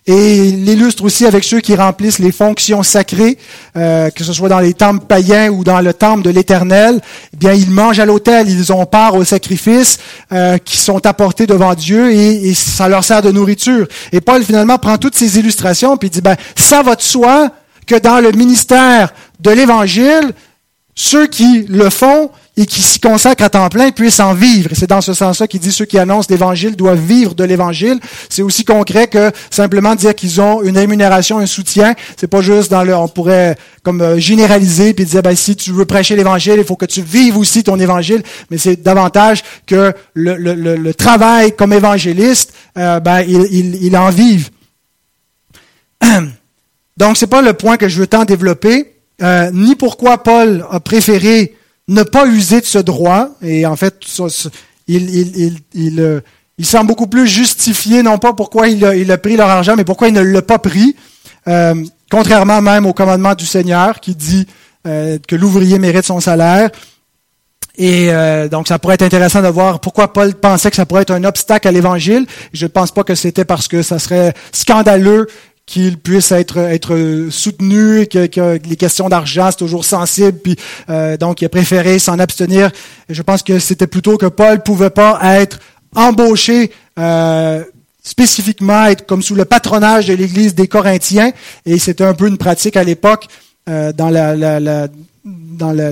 Et il l'illustre aussi avec ceux qui remplissent les fonctions sacrées, euh, que ce soit dans les temples païens ou dans le temple de l'Éternel. Eh bien, ils mangent à l'autel, ils ont part aux sacrifices euh, qui sont apportés devant Dieu et, ça leur sert de nourriture. Et Paul finalement prend toutes ces illustrations puis dit ben ça va de soi que dans le ministère de l'Évangile, ceux qui le font, et qui s'y consacrent à temps plein puissent en vivre. C'est dans ce sens-là qu'il dit ceux qui annoncent l'Évangile doivent vivre de l'Évangile. C'est aussi concret que simplement dire qu'ils ont une rémunération, un soutien. C'est pas juste dans le, on pourrait comme euh, généraliser puis dire ben si tu veux prêcher l'Évangile, il faut que tu vives aussi ton Évangile. Mais c'est davantage que le, le, le, travail comme évangéliste, euh, ben il, il, il en vive. Donc, c'est pas le point que je veux tant développer, euh, ni pourquoi Paul a préféré ne pas user de ce droit. Et en fait, il, il, il, euh, il, semble beaucoup plus justifié, non pas pourquoi il a, il pris leur argent, mais pourquoi il ne l'a pas pris. Euh, contrairement même au commandement du Seigneur qui dit euh, que l'ouvrier mérite son salaire. Et donc, ça pourrait être intéressant de voir pourquoi Paul pensait que ça pourrait être un obstacle à l'Évangile. Je ne pense pas que c'était parce que ça serait scandaleux qu'il puisse être, soutenu, que, que les questions d'argent, c'est toujours sensible, puis euh, donc il a préféré s'en abstenir. je pense que c'était plutôt que Paul pouvait pas être embauché euh, spécifiquement, être comme sous le patronage de l'Église des Corinthiens, et c'était un peu une pratique à l'époque euh, dans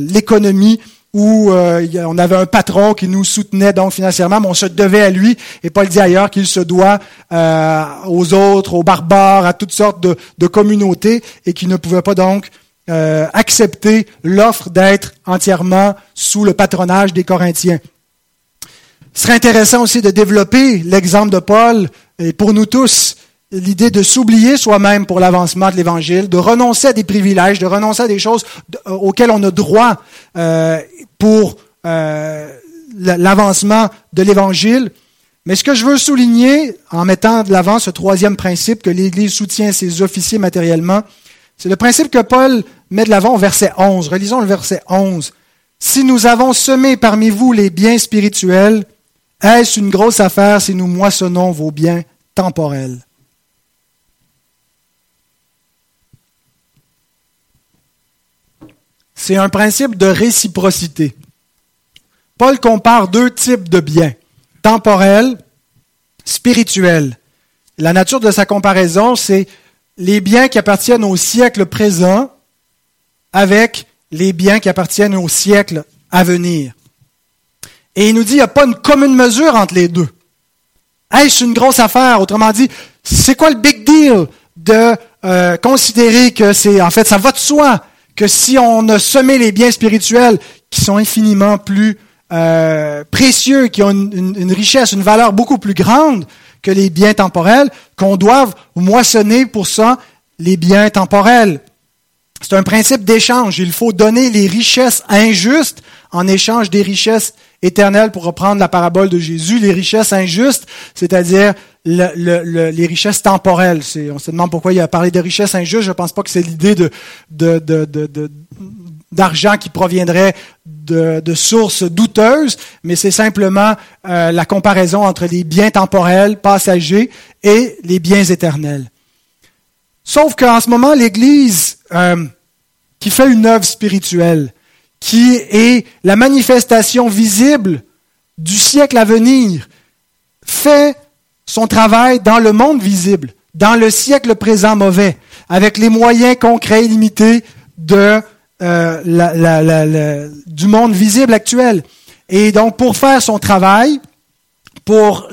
l'économie où euh, on avait un patron qui nous soutenait donc financièrement, mais on se devait à lui. Et Paul dit ailleurs qu'il se doit euh, aux autres, aux barbares, à toutes sortes de, communautés, et qu'il ne pouvait pas donc euh, accepter l'offre d'être entièrement sous le patronage des Corinthiens. Ce serait intéressant aussi de développer l'exemple de Paul, et pour nous tous, l'idée de s'oublier soi-même pour l'avancement de l'Évangile, de renoncer à des privilèges, de renoncer à des choses euh, auxquelles on a droit euh, pour euh, l'avancement de l'Évangile. Mais ce que je veux souligner en mettant de l'avant ce troisième principe que l'Église soutient ses officiers matériellement, c'est le principe que Paul met de l'avant au verset 11. Relisons le verset 11. Si nous avons semé parmi vous les biens spirituels, est-ce une grosse affaire si nous moissonnons vos biens temporels? C'est un principe de réciprocité. Paul compare deux types de biens, temporels, spirituels. La nature de sa comparaison, c'est les biens qui appartiennent au siècle présent avec les biens qui appartiennent au siècle à venir. Et il nous dit, il n'y a pas une commune mesure entre les deux. Est-ce une grosse affaire? Autrement dit, c'est quoi le big deal de euh, considérer que c'est, en fait, ça va de soi que si on a semé les biens spirituels qui sont infiniment plus euh, précieux, qui ont une, richesse, une valeur beaucoup plus grande que les biens temporels, qu'on doive moissonner pour ça les biens temporels. C'est un principe d'échange. Il faut donner les richesses injustes en échange des richesses éternelles, pour reprendre la parabole de Jésus, les richesses injustes, c'est-à-dire les richesses temporelles. On se demande pourquoi il a parlé de richesses injustes. Je ne pense pas que c'est l'idée d'argent qui proviendrait de, sources douteuses, mais c'est simplement euh, la comparaison entre les biens temporels, passagers, et les biens éternels. Sauf qu'en ce moment, l'Église, euh, qui fait une œuvre spirituelle, qui est la manifestation visible du siècle à venir, fait son travail dans le monde visible, dans le siècle présent mauvais, avec les moyens concrets et limités de, euh, la, du monde visible actuel. Et donc, pour faire son travail, pour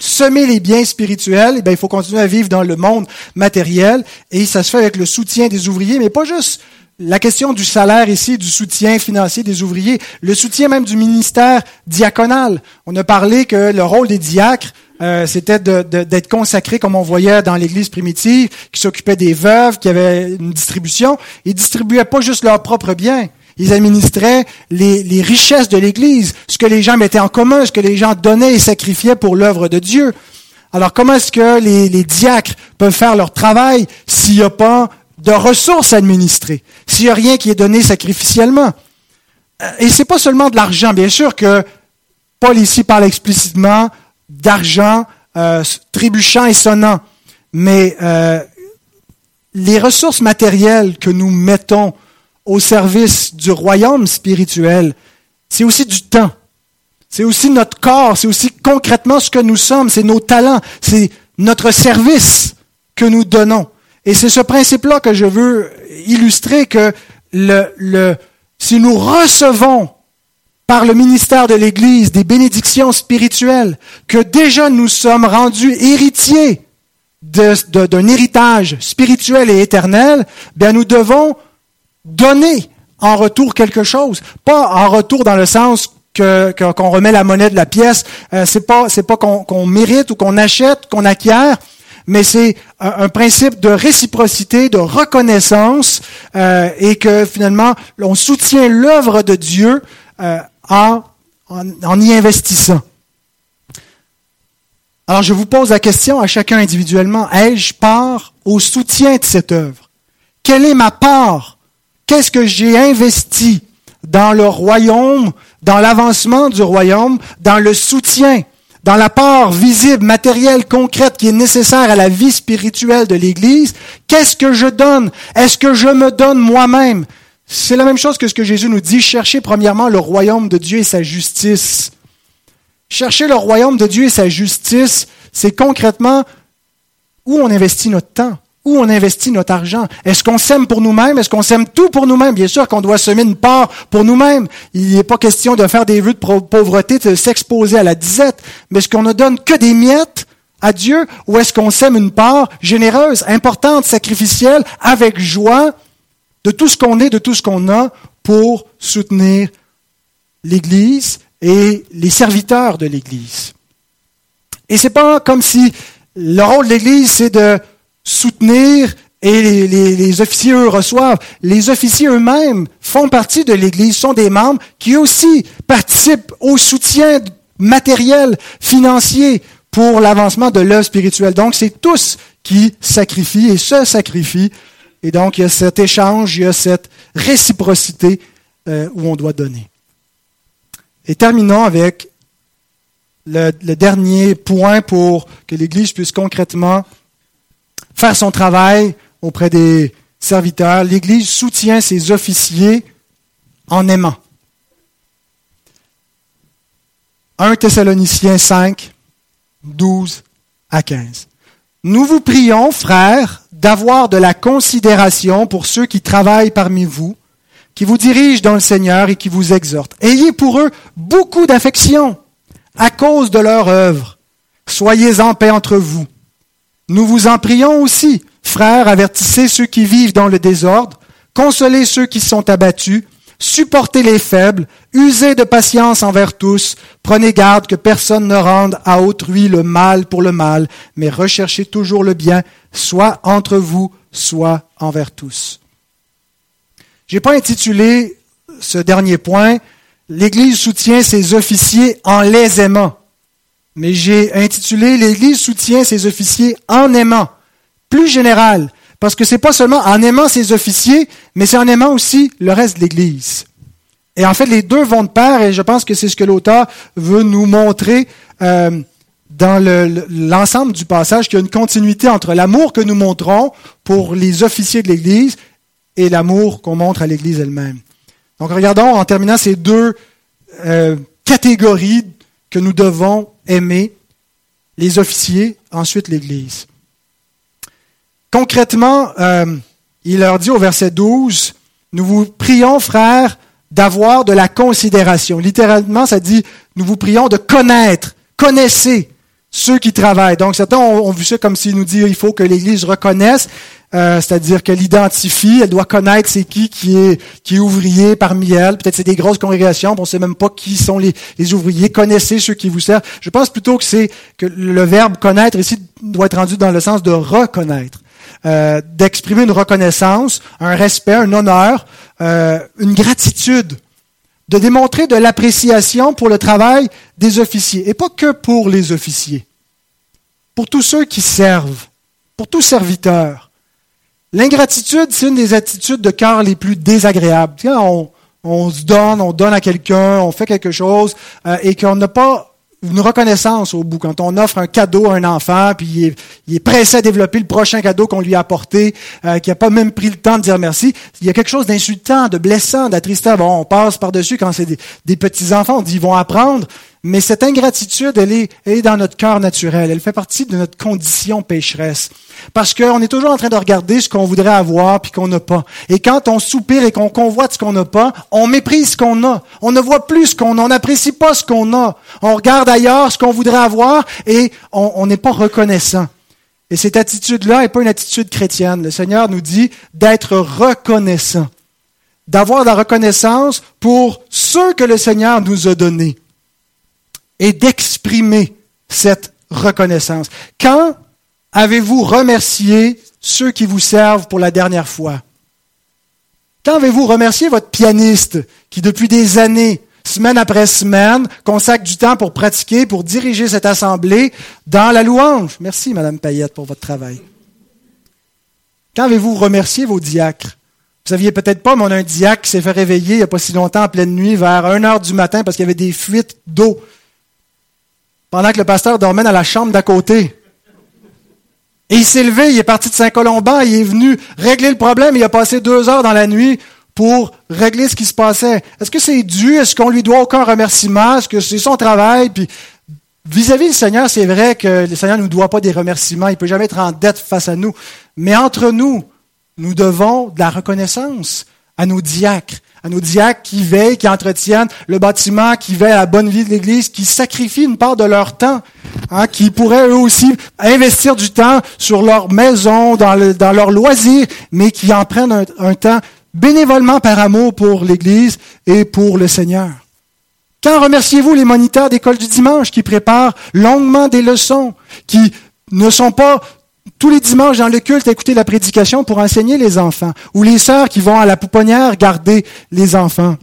semer les biens spirituels, eh il faut continuer à vivre dans le monde matériel, et ça se fait avec le soutien des ouvriers, mais pas juste la question du salaire ici, du soutien financier des ouvriers, le soutien même du ministère diaconal. On a parlé que le rôle des diacres, euh, c'était d'être consacré, comme on voyait dans l'Église primitive, qui s'occupait des veuves, qui avait une distribution. Ils distribuaient pas juste leurs propres biens. Ils administraient les, richesses de l'Église, ce que les gens mettaient en commun, ce que les gens donnaient et sacrifiaient pour l'œuvre de Dieu. Alors comment est-ce que les, les diacres peuvent faire leur travail s'il n'y a pas de ressources administrées, s'il n'y a rien qui est donné sacrificiellement? Euh, et c'est pas seulement de l'argent, bien sûr que Paul ici parle explicitement d'argent euh, trébuchant et sonnant, mais euh, les ressources matérielles que nous mettons au service du royaume spirituel, c'est aussi du temps. C'est aussi notre corps, c'est aussi concrètement ce que nous sommes, c'est nos talents, c'est notre service que nous donnons. Et c'est ce principe-là que je veux illustrer que le, le, si nous recevons par le ministère de l'Église des bénédictions spirituelles, que déjà nous sommes rendus héritiers d'un héritage spirituel et éternel, bien nous devons donner en retour quelque chose. Pas en retour dans le sens que, qu'on remet la monnaie de la pièce. Euh, c'est pas c'est pas qu'on, mérite ou qu'on achète, qu'on acquiert, mais c'est un, principe de réciprocité, de reconnaissance, euh, et que finalement on soutient l'œuvre de Dieu euh, en, y investissant. Alors je vous pose la question à chacun individuellement, ai-je part au soutien de cette œuvre? Quelle est ma part? Qu'est-ce que j'ai investi dans le royaume, dans l'avancement du royaume, dans le soutien, dans la part visible, matérielle, concrète qui est nécessaire à la vie spirituelle de l'Église? Qu'est-ce que je donne? Est-ce que je me donne moi-même? C'est la même chose que ce que Jésus nous dit, cherchez premièrement le royaume de Dieu et sa justice. Chercher le royaume de Dieu et sa justice, c'est concrètement où on investit notre temps où on investit notre argent. Est-ce qu'on sème pour nous-mêmes? Est-ce qu'on sème tout pour nous-mêmes? Bien sûr qu'on doit semer une part pour nous-mêmes. Il n'est pas question de faire des vœux de pauvreté, de s'exposer à la disette. Mais est-ce qu'on ne donne que des miettes à Dieu ou est-ce qu'on sème une part généreuse, importante, sacrificielle, avec joie? De tout ce qu'on est, de tout ce qu'on a pour soutenir l'Église et les serviteurs de l'Église? Et c'est pas comme si le rôle de l'Église, c'est de soutenir et les, officiers, eux, reçoivent. Les officiers eux-mêmes font partie de l'Église, sont des membres qui aussi participent au soutien matériel, financier pour l'avancement de l'œuvre spirituelle. Donc, c'est tous qui sacrifient et se sacrifient. Et donc, il y a cet échange, il y a cette réciprocité euh, où on doit donner. Et terminons avec le dernier point pour que l'Église puisse concrètement faire son travail auprès des serviteurs. L'Église soutient ses officiers en aimant. 1 Thessaloniciens 5, 12 à 15. Nous vous prions, frères, d'avoir de la considération pour ceux qui travaillent parmi vous, qui vous dirigent dans le Seigneur et qui vous exhortent. Ayez pour eux beaucoup d'affection à cause de leur œuvre. Soyez en paix entre vous. Nous vous en prions aussi, frères, avertissez ceux qui vivent dans le désordre, consolez ceux qui sont abattus, supportez les faibles, usez de patience envers tous, prenez garde que personne ne rende à autrui le mal pour le mal, mais recherchez toujours le bien, soit entre vous, soit envers tous. J'ai pas intitulé ce dernier point L'Église soutient ses officiers en les aimant mais j'ai intitulé L'Église soutient ses officiers en aimant, plus général, parce que c'est pas seulement en aimant ses officiers, mais c'est en aimant aussi le reste de l'Église. Et en fait, les deux vont de pair, et je pense que c'est ce que l'auteur veut nous montrer euh, dans l'ensemble du passage, qu'il y a une continuité entre l'amour que nous montrons pour les officiers de l'Église et l'amour qu'on montre à l'Église elle-même. Donc regardons en terminant ces deux euh, catégories que nous devons aimer, les officiers, ensuite l'Église. Concrètement, euh, il leur dit au verset 12, nous vous prions, frères, d'avoir de la considération. Littéralement, ça dit, nous vous prions de connaître, connaissez ceux qui travaillent. Donc certains ont, vu ça comme s'il nous dit, il faut que l'Église reconnaisse euh, c'est-à-dire qu'elle identifie, elle doit connaître c'est qui qui est ouvrier parmi elles. Peut-être c'est des grosses congrégations, on ne sait même pas qui sont les, les ouvriers. Connaissez ceux qui vous servent. Je pense plutôt que c'est que le verbe connaître ici doit être rendu dans le sens de reconnaître, euh, d'exprimer une reconnaissance, un respect, un honneur, euh, une gratitude, de démontrer de l'appréciation pour le travail des officiers et pas que pour les officiers, pour tous ceux qui servent, pour tous serviteurs L'ingratitude, c'est une des attitudes de cœur les plus désagréables. on, se donne, on donne à quelqu'un, on fait quelque chose, euh, et qu'on n'a pas une reconnaissance au bout. Quand on offre un cadeau à un enfant, puis il est, pressé à développer le prochain cadeau qu'on lui a apporté, euh, qui n'a pas même pris le temps de dire merci, il y a quelque chose d'insultant, de blessant, d'attristant. Bon, on passe par-dessus quand c'est des, petits-enfants, on dit ils vont apprendre, mais cette ingratitude, elle est, elle dans notre cœur naturel. Elle fait partie de notre condition pécheresse. Parce qu'on est toujours en train de regarder ce qu'on voudrait avoir puis qu'on n'a pas. Et quand on soupire et qu'on convoite ce qu'on n'a pas, on méprise ce qu'on a. On ne voit plus ce qu'on a. On n'apprécie pas ce qu'on a. On regarde ailleurs ce qu'on voudrait avoir et on n'est pas reconnaissant. Et cette attitude-là n'est pas une attitude chrétienne. Le Seigneur nous dit d'être reconnaissant, d'avoir la reconnaissance pour ce que le Seigneur nous a donné et d'exprimer cette reconnaissance. Quand avez-vous remercié ceux qui vous servent pour la dernière fois? Quand avez-vous remercié votre pianiste qui, depuis des années, semaine après semaine, consacre du temps pour pratiquer, pour diriger cette assemblée dans la louange? Merci, Madame Payette, pour votre travail. Quand avez-vous remercié vos diacres? Vous saviez peut-être pas, mais on a un diacre qui s'est fait réveiller il n'y a pas si longtemps en pleine nuit vers 1 heure du matin parce qu'il y avait des fuites d'eau pendant que le pasteur dormait dans la chambre d'à côté. Et il s'est levé, il est parti de Saint-Colomban, il est venu régler le problème, il a passé deux heures dans la nuit pour régler ce qui se passait. Est-ce que c'est dû? Est-ce qu'on lui doit aucun remerciement? Est-ce que c'est son travail? Puis, vis-à-vis du Seigneur, c'est vrai que le Seigneur ne nous doit pas des remerciements. Il ne peut jamais être en dette face à nous. Mais entre nous, nous devons de la reconnaissance à nos diacres, à nos diacres qui veillent, qui entretiennent le bâtiment, qui veillent à la bonne vie de l'Église, qui sacrifient une part de leur temps, hein, qui pourraient eux aussi investir du temps sur leur maison, dans, le, dans leurs loisirs, mais qui en prennent un, un temps bénévolement par amour pour l'Église et pour le Seigneur. Quand remerciez-vous les moniteurs d'école du dimanche qui préparent longuement des leçons, qui ne sont pas tous les dimanches dans le culte écouter la prédication pour enseigner les enfants, ou les sœurs qui vont à la pouponnière garder les enfants.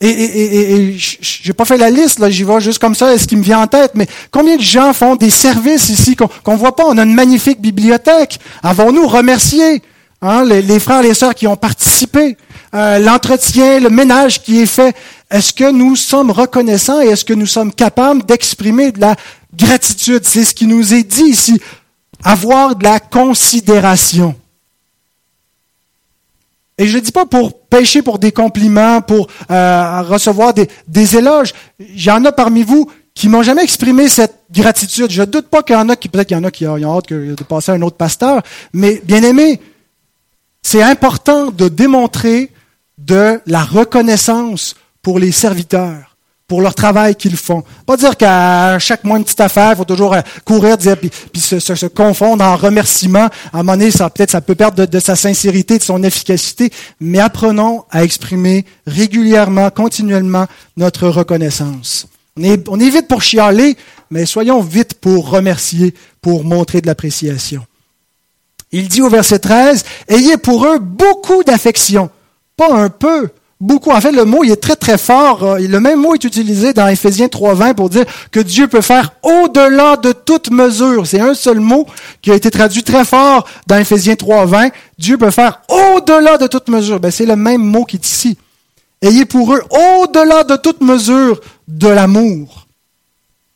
Et, et, et, j'ai pas fait la liste, là, j'y vais juste comme ça, est ce qui me vient en tête, mais combien de gens font des services ici qu'on ne voit pas? On a une magnifique bibliothèque. Avons-nous remercié hein, les, les, frères et les sœurs qui ont participé? Euh, l'entretien, le ménage qui est fait. Est-ce que nous sommes reconnaissants et est-ce que nous sommes capables d'exprimer de la gratitude? C'est ce qui nous est dit ici avoir de la considération. Et je ne dis pas pour pêcher pour des compliments, pour euh, recevoir des, des éloges. Il y en a parmi vous qui m'ont jamais exprimé cette gratitude. Je ne doute pas qu'il y en a qui, peut-être qu'il y en a qui ont hâte de passer un autre pasteur, mais bien aimé, c'est important de démontrer de la reconnaissance pour les serviteurs pour leur travail qu'ils font. Pas dire qu'à chaque mois une petite affaire, il faut toujours euh, courir, dire, puis, se, se, confondre en remerciements. À un moment donné, ça peut-être ça peut perdre de, sa sincérité, de son efficacité, mais apprenons à exprimer régulièrement, continuellement notre reconnaissance. On est, on est vite pour chialer, mais soyons vite pour remercier, pour montrer de l'appréciation. Il dit au verset 13, Ayez pour eux beaucoup d'affection, pas un peu, beaucoup. En fait, le mot il est très très fort. Euh, le même mot est utilisé dans Ephésiens 3.20 pour dire que Dieu peut faire au-delà de toute mesure. C'est un seul mot qui a été traduit très fort dans Ephésiens 3.20. Dieu peut faire au-delà de toute mesure. Ben, c'est le même mot qui est ici. Ayez pour eux au-delà de toute mesure de l'amour.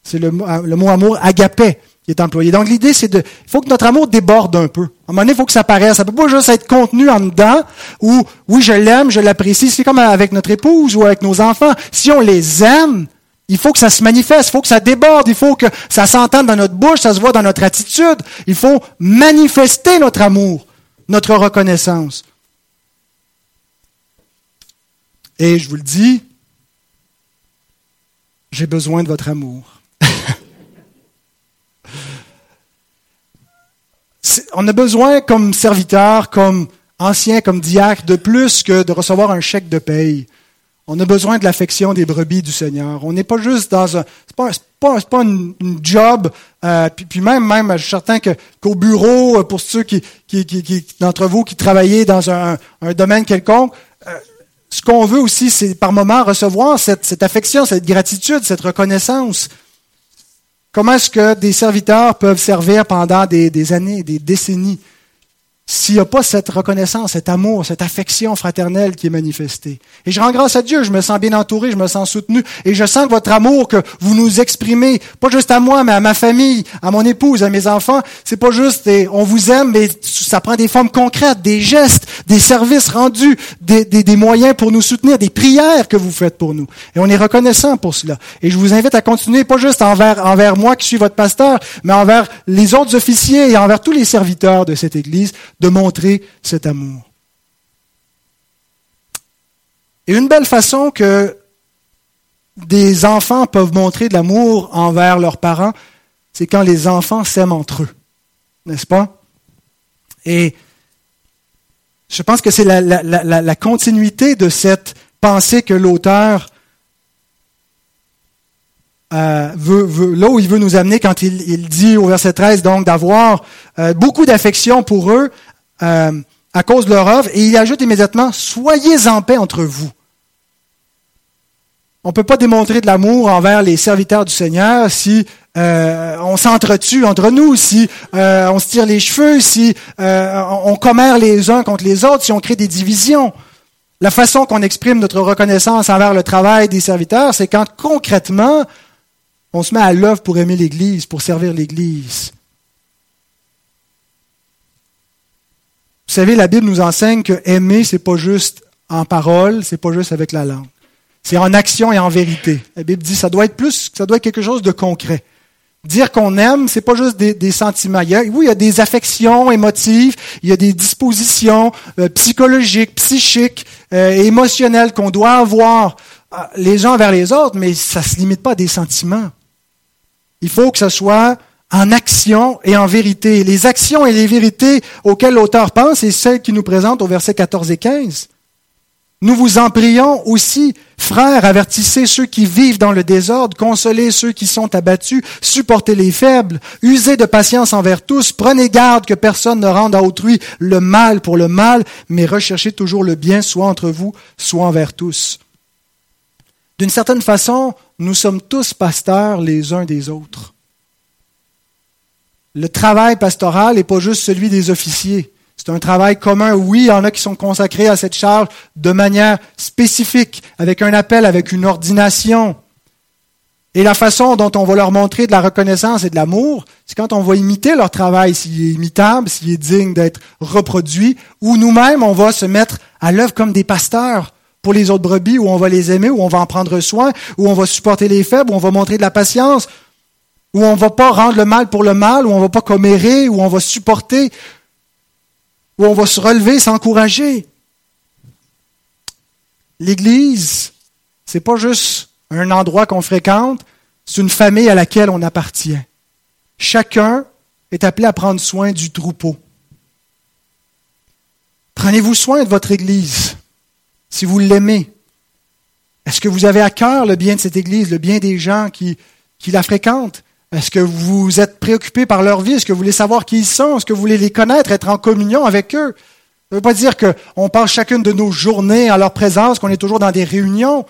C'est le, le mot amour agapé qui est employé. Donc l'idée, c'est de, il faut que notre amour déborde un peu. À un moment donné, il faut que ça paraisse. Ça peut pas juste être contenu en dedans, ou oui, je l'aime, je l'apprécie. C'est comme avec notre épouse ou avec nos enfants. Si on les aime, il faut que ça se manifeste, il faut que ça déborde, il faut que ça s'entende dans notre bouche, ça se voit dans notre attitude. Il faut manifester notre amour, notre reconnaissance. Et je vous le dis, j'ai besoin de votre amour. On a besoin, comme serviteur, comme ancien, comme diacre, de plus que de recevoir un chèque de paye. On a besoin de l'affection des brebis du Seigneur. On n'est pas juste dans un, c'est pas, pas, pas une, job. Euh, puis, puis, même, même, je suis certain qu'au bureau, euh, pour ceux qui, qui, qui, d'entre vous qui travaillez dans un, domaine quelconque, euh, ce qu'on veut aussi, c'est par moment recevoir cette affection, cette gratitude, cette reconnaissance. Comment est-ce que des serviteurs peuvent servir pendant des, années, des décennies, s'il n'y a pas cette reconnaissance, cet amour, cette affection fraternelle qui est manifestée. Et je rends grâce à Dieu, je me sens bien entouré, je me sens soutenu, et je sens que votre amour que vous nous exprimez, pas juste à moi, mais à ma famille, à mon épouse, à mes enfants, c'est pas juste on vous aime, mais ça prend des formes concrètes, des gestes, des services rendus, des, des, moyens pour nous soutenir, des prières que vous faites pour nous. Et on est reconnaissant pour cela. Et je vous invite à continuer, pas juste envers, envers moi qui suis votre pasteur, mais envers les autres officiers et envers tous les serviteurs de cette Église, de montrer cet amour. Et une belle façon que des enfants peuvent montrer de l'amour envers leurs parents, c'est quand les enfants s'aiment entre eux. N'est-ce pas? Et je pense que c'est la, continuité de cette pensée que l'auteur euh, veut, là où il veut nous amener quand il, dit au verset 13 donc d'avoir euh, beaucoup d'affection pour eux euh, à cause de leur œuvre et il ajoute immédiatement soyez en paix entre vous. On ne peut pas démontrer de l'amour envers les serviteurs du Seigneur si euh, on s'entretue entre nous, si euh, on se tire les cheveux, si on commère les uns contre les autres, si on crée des divisions. La façon qu'on exprime notre reconnaissance envers le travail des serviteurs, c'est quand concrètement on se met à l'œuvre pour aimer l'Église, pour servir l'Église. Vous savez, la Bible nous enseigne que aimer, c'est pas juste en parole, c'est pas juste avec la langue. C'est en action et en vérité. La Bible dit ça doit être plus, ça doit être quelque chose de concret. Dire qu'on aime, c'est pas juste des, sentiments. oui, il y a des affections émotives, il y a des dispositions euh, psychologiques, psychiques, euh, émotionnelles qu'on doit avoir euh, les uns vers les autres, mais ça se limite pas à des sentiments. Il faut que ce soit en action et en vérité. Les actions et les vérités auxquelles l'auteur pense, c'est celles qu'il nous présente au verset 14 et 15. Nous vous en prions aussi, frères, avertissez ceux qui vivent dans le désordre, consolez ceux qui sont abattus, supportez les faibles, usez de patience envers tous, prenez garde que personne ne rende à autrui le mal pour le mal, mais recherchez toujours le bien, soit entre vous, soit envers tous. D'une certaine façon, nous sommes tous pasteurs les uns des autres. Le travail pastoral n'est pas juste celui des officiers. C'est un travail commun. Oui, il y en a qui sont consacrés à cette charge de manière spécifique, avec un appel, avec une ordination. Et la façon dont on va leur montrer de la reconnaissance et de l'amour, c'est quand on va imiter leur travail, s'il est imitable, s'il est digne d'être reproduit, ou nous-mêmes, on va se mettre à l'œuvre comme des pasteurs pour les autres brebis, où on va les aimer, où on va en prendre soin, où on va supporter les faibles, où on va montrer de la patience, où on ne va pas rendre le mal pour le mal, où on ne va pas commérer, où on va supporter, où on va se relever, s'encourager. L'Église, c'est pas juste un endroit qu'on fréquente, c'est une famille à laquelle on appartient. Chacun est appelé à prendre soin du troupeau. Prenez-vous soin de votre Église, si vous l'aimez. Est-ce que vous avez à cœur le bien de cette Église, le bien des gens qui, qui la fréquentent? Est-ce que vous êtes préoccupé par leur vie? Est-ce que vous voulez savoir qui ils sont? Est-ce que vous voulez les connaître, être en communion avec eux? Ça ne veut pas dire qu'on passe chacune de nos journées en leur présence, qu'on est toujours dans des réunions,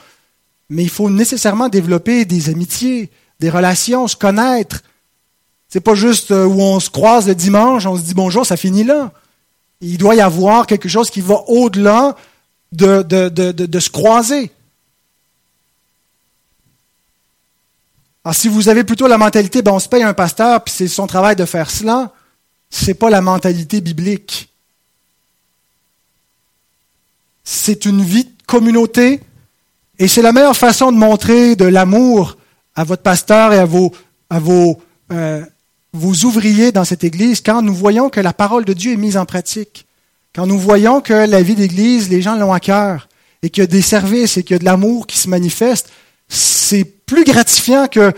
mais il faut nécessairement développer des amitiés, des relations, se connaître. C'est pas juste euh, où on se croise le dimanche, on se dit bonjour, ça finit là. Il doit y avoir quelque chose qui va au-delà de, de se croiser. Alors, si vous avez plutôt la mentalité, ben, on se paye un pasteur, puis c'est son travail de faire cela, c'est pas la mentalité biblique. C'est une vie de communauté, et c'est la meilleure façon de montrer de l'amour à votre pasteur et à vos, à vos, euh, vos ouvriers dans cette Église quand nous voyons que la parole de Dieu est mise en pratique, quand nous voyons que la vie d'Église, les gens l'ont à cœur, et qu'il y a des services et qu'il y a de l'amour qui se manifeste, c'est plus gratifiant que,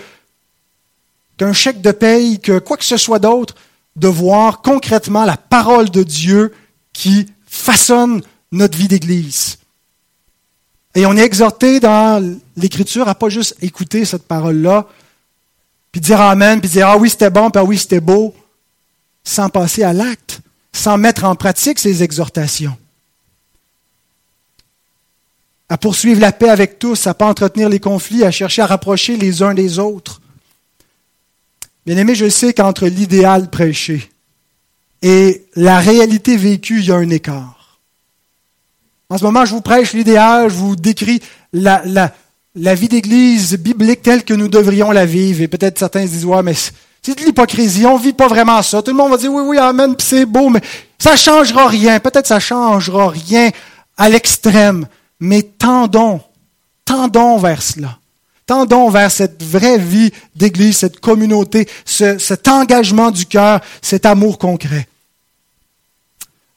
qu'un chèque de paye, que quoi que ce soit d'autre, de voir concrètement la parole de Dieu qui façonne notre vie d'Église. Et on est exhorté dans l'Écriture à pas juste écouter cette parole-là, puis dire Amen, puis dire Ah oui, c'était bon, puis Ah oui, c'était beau, sans passer à l'acte, sans mettre en pratique ces exhortations à poursuivre la paix avec tous, à ne pas entretenir les conflits, à chercher à rapprocher les uns des autres. Bien aimé, je sais qu'entre l'idéal prêché et la réalité vécue, il y a un écart. En ce moment, je vous prêche l'idéal, je vous décris la, la, la vie d'Église biblique telle que nous devrions la vivre. Et peut-être certains se disent, ouais, mais c'est de l'hypocrisie, on ne vit pas vraiment ça. Tout le monde va dire, oui, oui, amen, puis c'est beau, mais Ça changera rien. Peut-être ça changera rien à l'extrême, mais tendons, tendons vers cela. Tendons vers cette vraie vie d'Église, cette communauté, cet engagement du cœur, cet amour concret.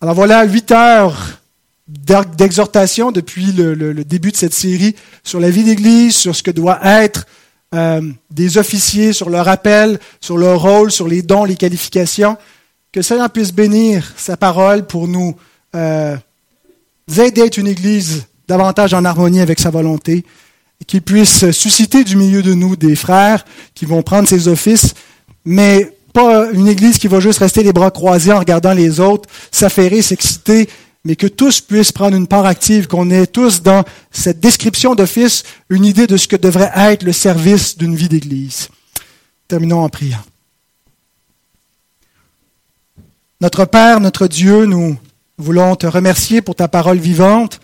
Alors voilà huit heures d'exhortation depuis le, début de cette série sur la vie d'Église, sur ce que doit être euh, des officiers, sur leur appel, sur leur rôle, sur les dons, les qualifications. Que Seigneur puisse bénir sa parole pour nous euh, aider à être une Église davantage en harmonie avec sa volonté qu'il puisse susciter du milieu de nous des frères qui vont prendre ces offices, mais pas une Église qui va juste rester les bras croisés en regardant les autres, s'affairer, s'exciter, mais que tous puissent prendre une part active, qu'on ait tous dans cette description d'office une idée de ce que devrait être le service d'une vie d'Église. Terminons en priant. Notre Père, notre Dieu, nous voulons te remercier pour ta parole vivante.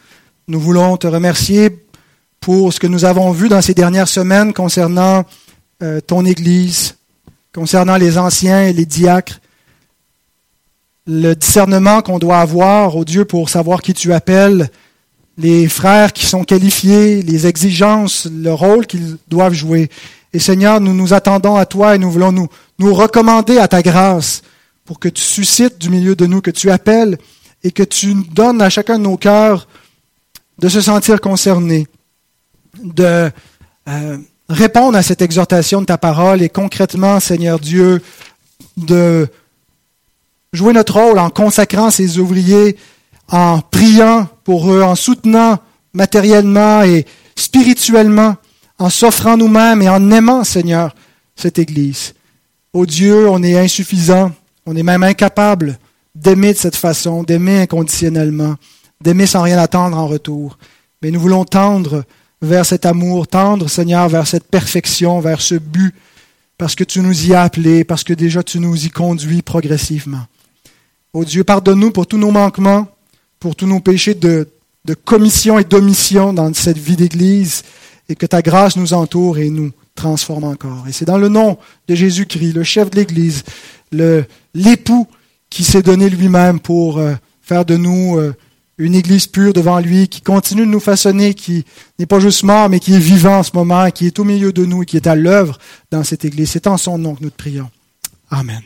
Nous voulons te remercier pour ce que nous avons vu dans ces dernières semaines concernant euh, ton Église, concernant les anciens et les diacres, le discernement qu'on doit avoir au Dieu pour savoir qui tu appelles, les frères qui sont qualifiés, les exigences, le rôle qu'ils doivent jouer. Et Seigneur, nous nous attendons à toi et nous voulons nous, nous recommander à ta grâce pour que tu suscites du milieu de nous, que tu appelles et que tu donnes à chacun de nos cœurs de se sentir concerné de euh, répondre à cette exhortation de ta parole et concrètement, Seigneur Dieu, de jouer notre rôle en consacrant ces ouvriers, en priant pour eux, en soutenant matériellement et spirituellement, en s'offrant nous-mêmes et en aimant, Seigneur, cette Église. Ô Dieu, on est insuffisant, on est même incapable d'aimer de cette façon, d'aimer inconditionnellement, d'aimer sans rien attendre en retour. Mais nous voulons tendre vers cet amour, tendre, Seigneur, vers cette perfection, vers ce but, parce que tu nous y as appelés, parce que déjà tu nous y conduis progressivement. Ô Dieu, pardonne-nous pour tous nos manquements, pour tous nos péchés de, de commission et d'omission dans cette vie d'Église, et que ta grâce nous entoure et nous transforme encore. Et c'est dans le nom de Jésus-Christ, le chef de l'Église, l'époux qui s'est donné lui-même pour euh, faire de nous euh, une Église pure devant lui, qui continue de nous façonner, qui n'est pas juste mort, mais qui est vivant en ce moment, qui est au milieu de nous qui est à l'œuvre dans cette Église. C'est en son nom que nous te prions. Amen.